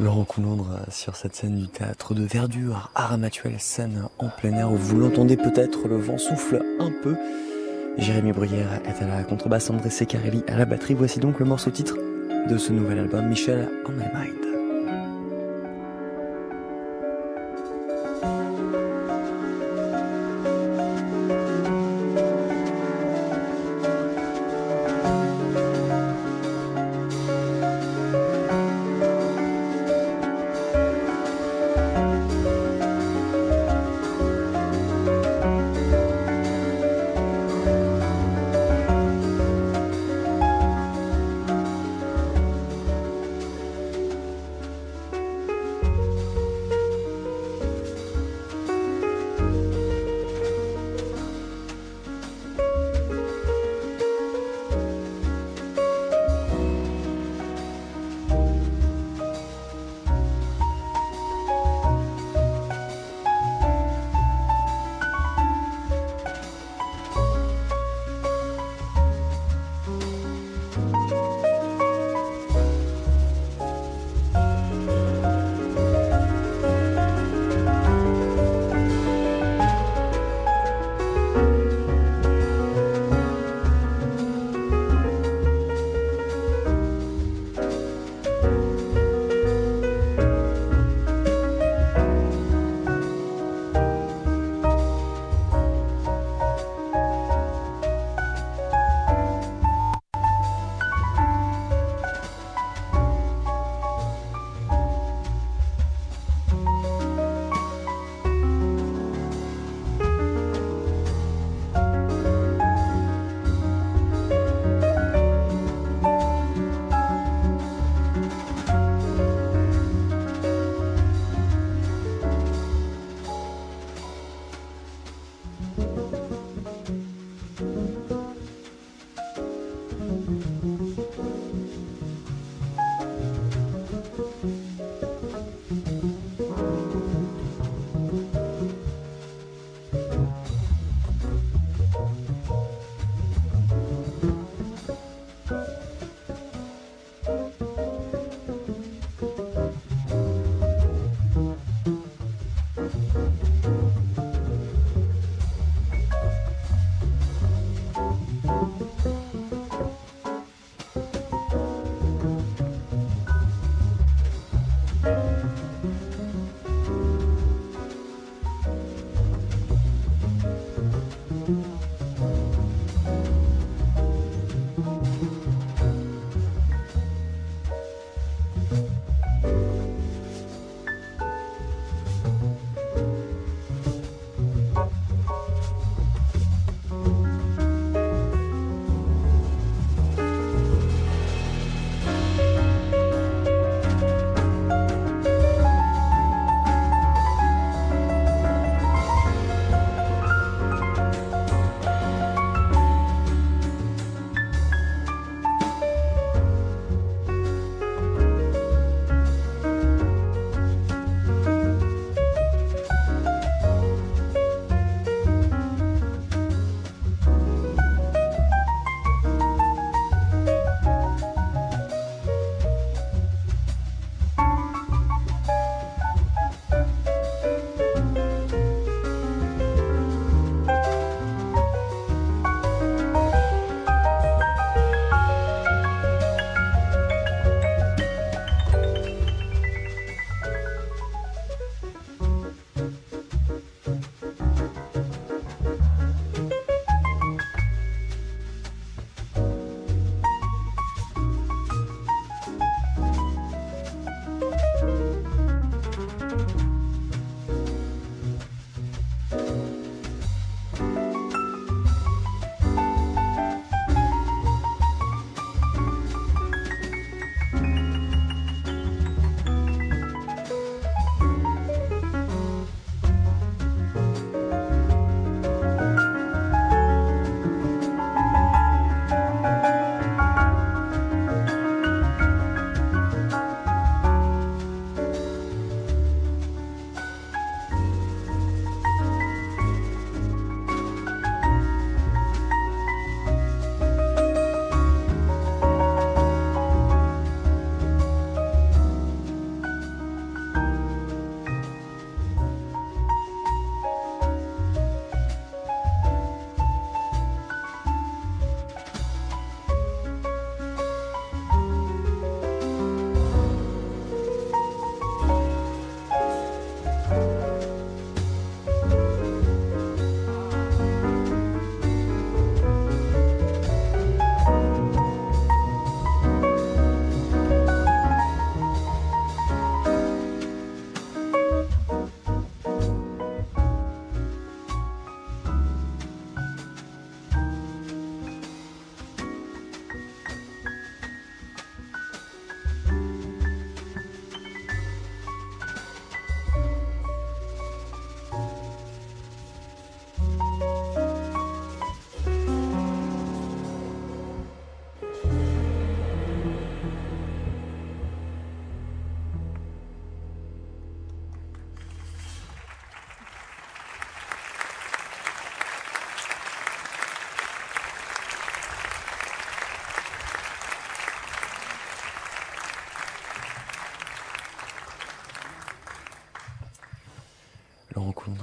Laurent Coulondre euh, sur cette scène du théâtre de Verdure, Aramatuel, scène en plein air où vous l'entendez peut-être, le vent souffle un peu. Jérémy Bruyère est à la contrebasse, André Secarelli à la batterie. Voici donc le morceau titre de ce nouvel album, Michel on My Mind.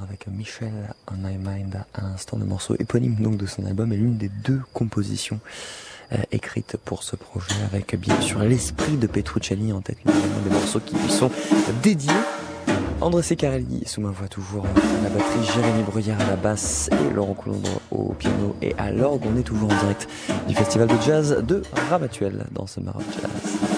Avec Michel On My Mind à l'instant, le morceau éponyme donc de son album est l'une des deux compositions euh, écrites pour ce projet avec bien sûr l'esprit de Petrucciani en tête, notamment des morceaux qui lui sont dédiés. André Secarelli sous ma voix toujours à la batterie, Jérémy Bruyère à la basse et Laurent Coulondre au piano et à l'orgue. On est toujours en direct du festival de jazz de Ramatuel dans ce Maroc Jazz.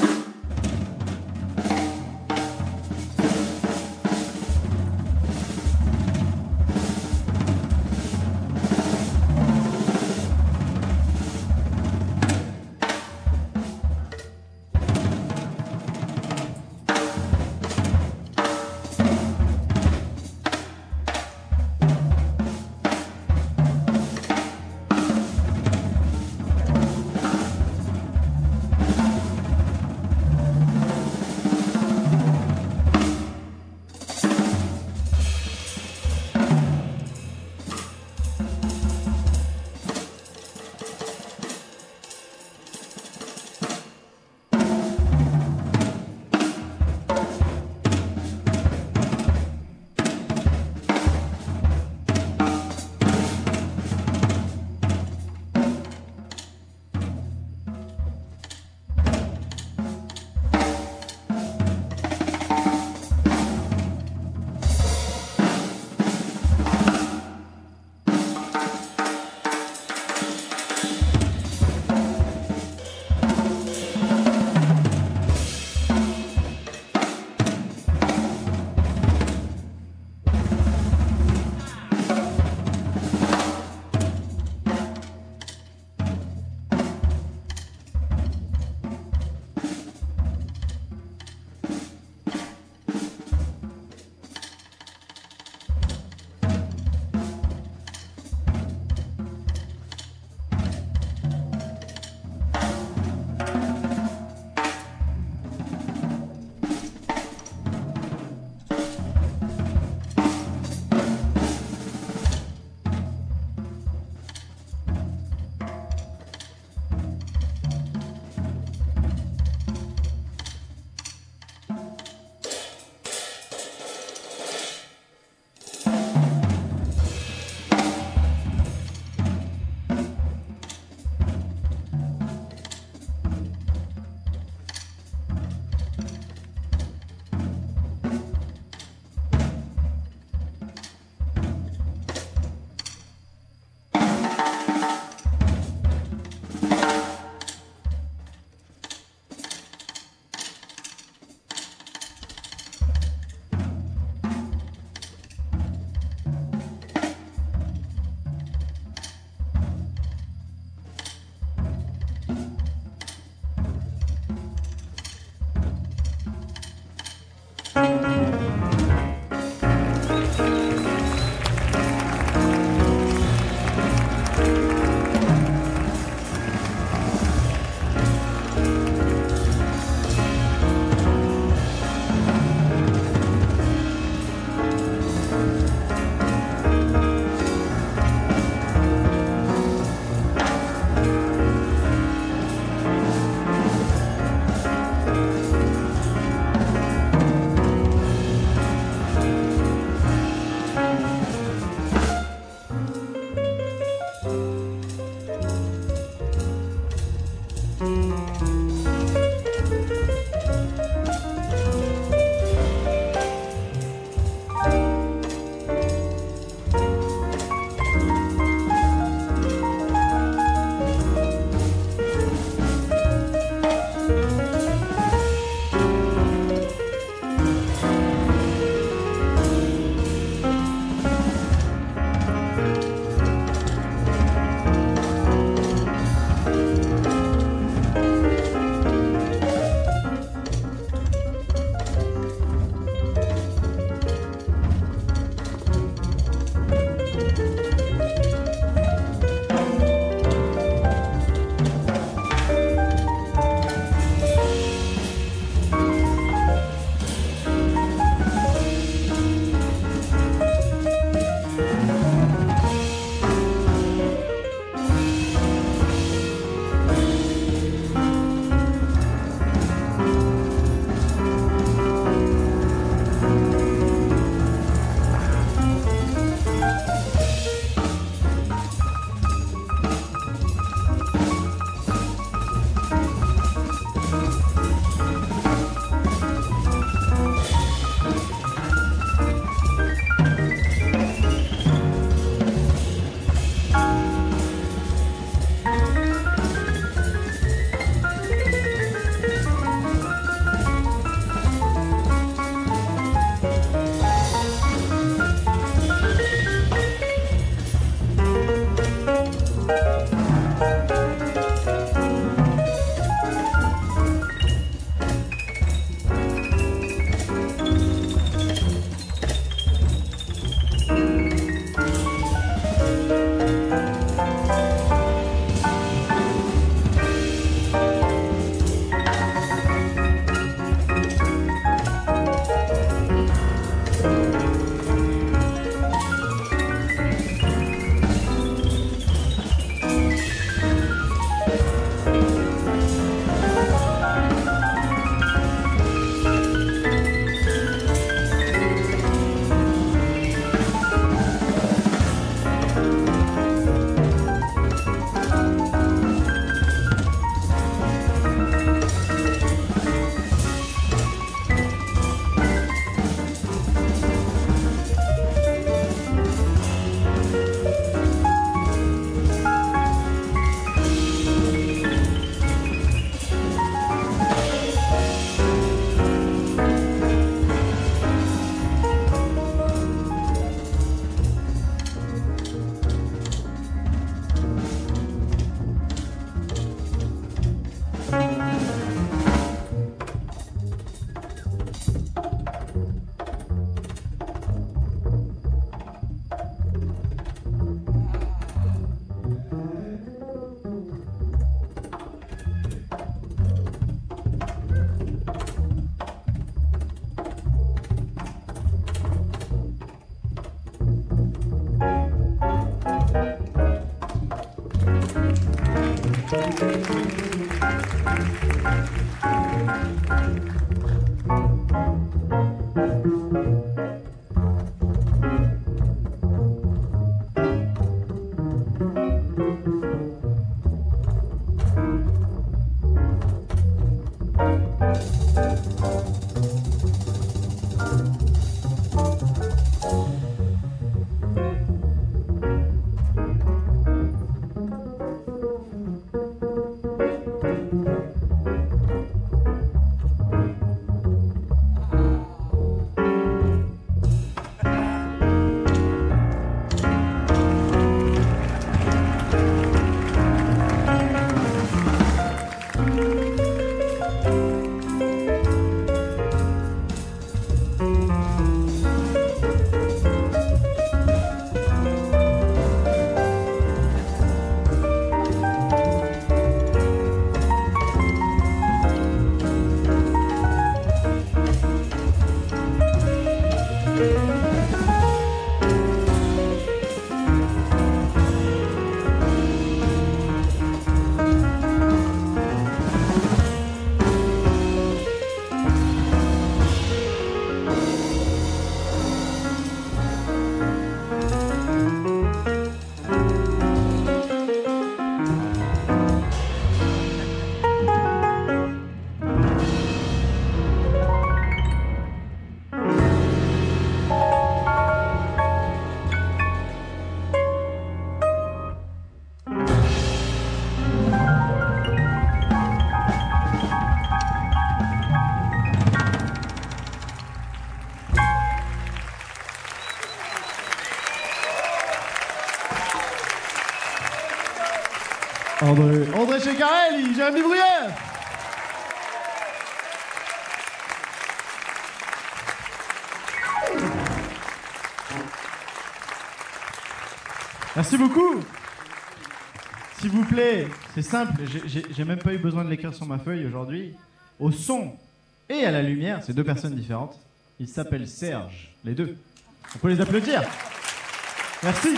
André, André Checarelli, Jérémy Bruyère Merci beaucoup S'il vous plaît, c'est simple, j'ai- même pas eu besoin de l'écrire sur ma feuille aujourd'hui. Au son et à la lumière, c'est deux personnes différentes. Ils s'appellent Serge, les deux. On peut les applaudir Merci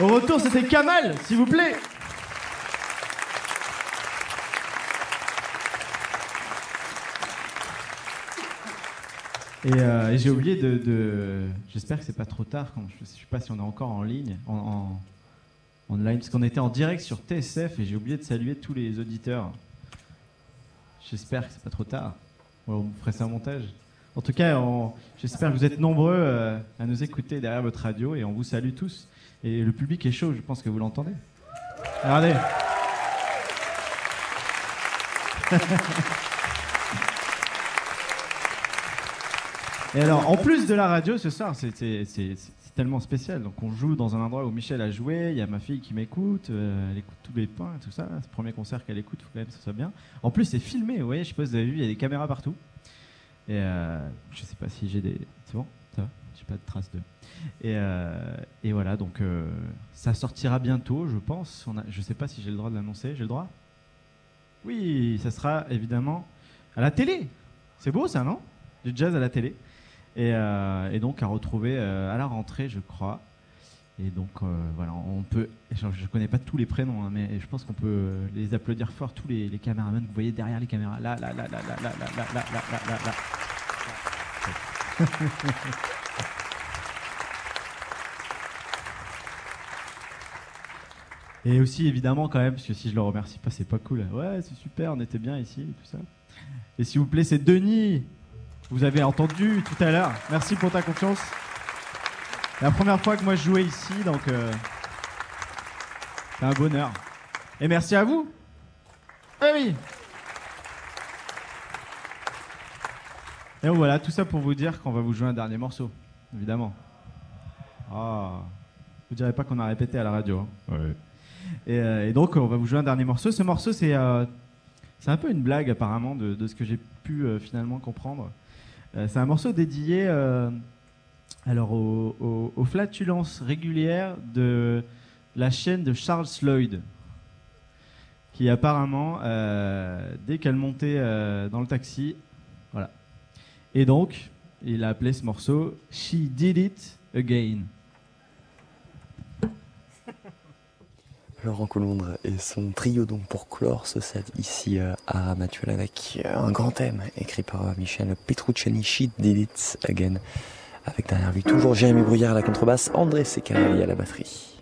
Au retour, c'était Kamal, s'il vous plaît. Et, euh, j'ai oublié de. J'espère que c'est pas trop tard. Je, je sais pas si on est encore en ligne, en, en, parce qu'on était en direct sur TSF et j'ai oublié de saluer tous les auditeurs. J'espère que c'est pas trop tard. On ferait ça en montage. En tout cas, j'espère que vous êtes nombreux euh, à nous écouter derrière votre radio et on vous salue tous. Et le public est chaud, je pense que vous l'entendez. Regardez. Et alors, en plus de la radio ce soir, c'est- tellement spécial. Donc, on joue dans un endroit où Michel a joué. Il y a ma fille qui m'écoute. euh, elle écoute tous les points et tout ça. C'est le premier concert qu'elle écoute. Faut quand même que ça soit bien. En plus, c'est filmé. Vous voyez, je sais pas si vous avez vu, il y a des caméras partout. Et euh, je sais pas si j'ai des. C'est bon J'ai pas de traces de. Et, euh, voilà, donc euh, ça sortira bientôt, je pense. On a, je sais pas si j'ai le droit de l'annoncer. J'ai le droit Oui, ça sera évidemment à la télé. C'est beau ça, non Du jazz à la télé. Et, euh, donc à retrouver euh, à la rentrée, je crois. Et donc euh, voilà, on peut. Je ne connais pas tous les prénoms, hein, mais je pense qu'on peut les applaudir fort, tous les, les caméramans que vous voyez derrière les caméras. Là, là, là, là, là, là, là, là, là, là, là, là, là. Et aussi évidemment quand même, parce que si je le remercie pas, c'est pas cool. Ouais, c'est super, on était bien ici, et tout ça. Et s'il vous plaît, c'est Denis. Vous avez entendu tout à l'heure. Merci pour ta confiance. La première fois que moi je jouais ici, donc euh, c'est un bonheur. Et merci à vous. Eh oui. Et voilà, tout ça pour vous dire qu'on va vous jouer un dernier morceau, évidemment. Ah, vous direz pas qu'on a répété à la radio. hein. Et, euh, et donc on va vous jouer un dernier morceau. Ce morceau c'est euh, un peu une blague apparemment de, ce que j'ai pu euh, finalement comprendre. C'est un morceau dédié alors aux, flatulences régulières de la chaîne de Charles Lloyd, qui apparemment dès qu'elle montait dans le taxi, voilà. Et donc il a appelé ce morceau She Did It Again. Laurent Coulondre et son trio donc pour clore ce set ici euh, à Ramatuel avec euh, un grand thème écrit par euh, Michel Petrucciani, She Again, avec derrière lui toujours Jérémy Bruyère à la contrebasse, André Secarelli à la batterie.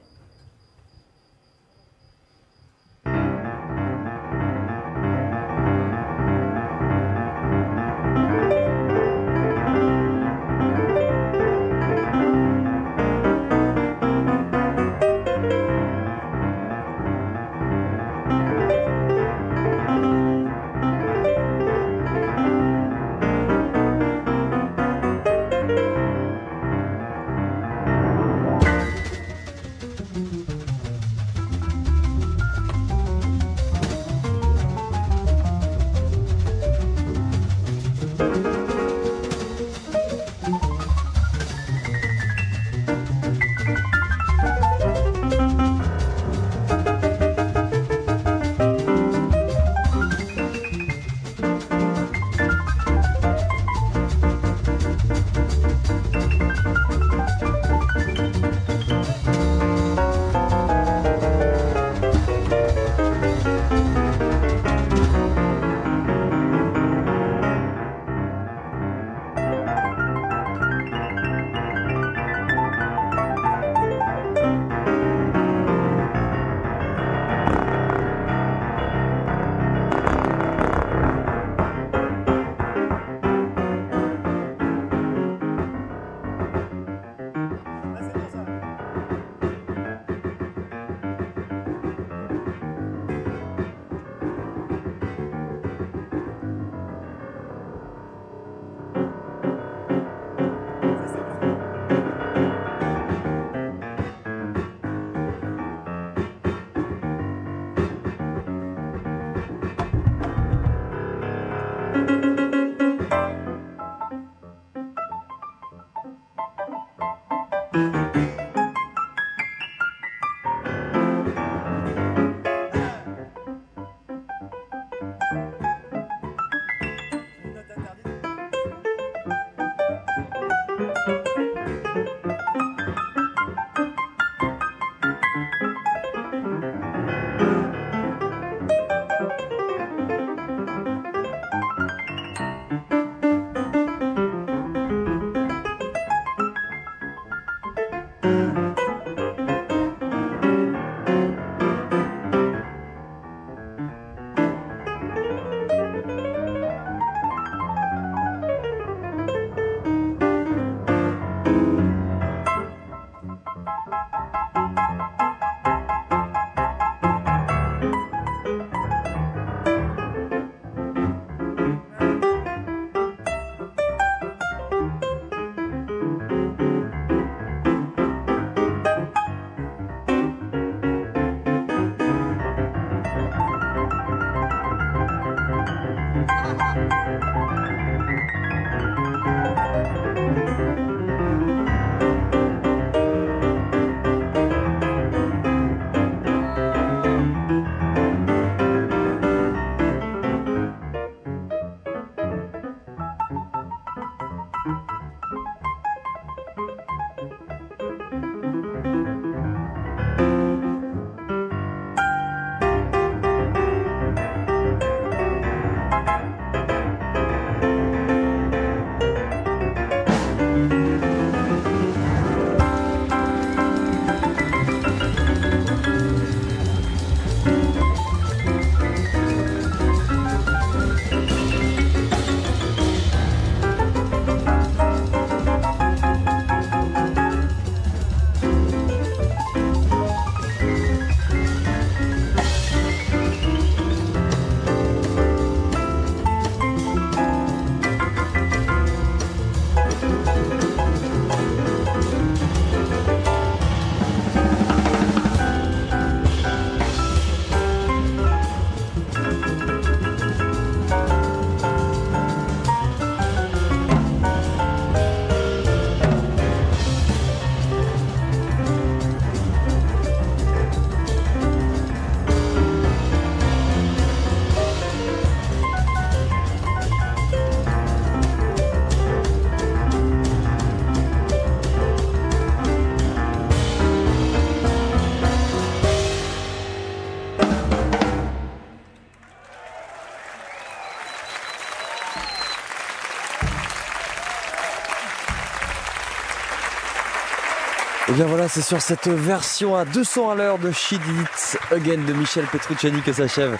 Bien voilà, c'est sur cette version à 200 à l'heure de She Did It Again de Michel Petrucciani que s'achève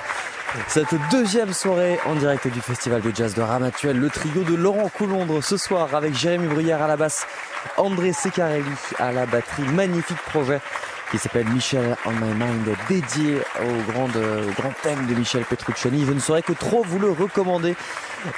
cette deuxième soirée en direct du Festival de Jazz de Ramatuel. Le trio de Laurent Coulondre ce soir avec Jérémy Bruyère à la basse, André Secarelli à la batterie. Magnifique projet qui s'appelle Michel on My Mind, dédié au grand, au grand thème de Michel Petrucciani. Je ne saurais que trop vous le recommander.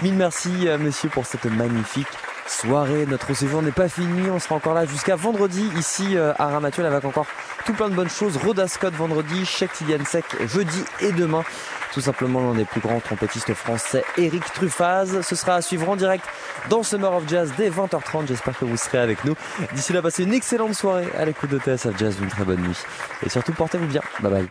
Mille merci, euh, monsieur, pour cette magnifique soirée. Notre séjour n'est pas fini. On sera encore là jusqu'à vendredi ici euh, à Ramatuel avec encore tout plein de bonnes choses. Rhoda Scott vendredi, Cheikh Tidiane Sec jeudi et demain. Tout simplement l'un des plus grands trompettistes français, Eric Truffaz. Ce sera à suivre en direct dans Summer of Jazz dès 20h30. J'espère que vous serez avec nous. D'ici là, passez une excellente soirée à l'écoute de TSF Jazz, une très bonne nuit. Et surtout, portez-vous bien. Bye bye.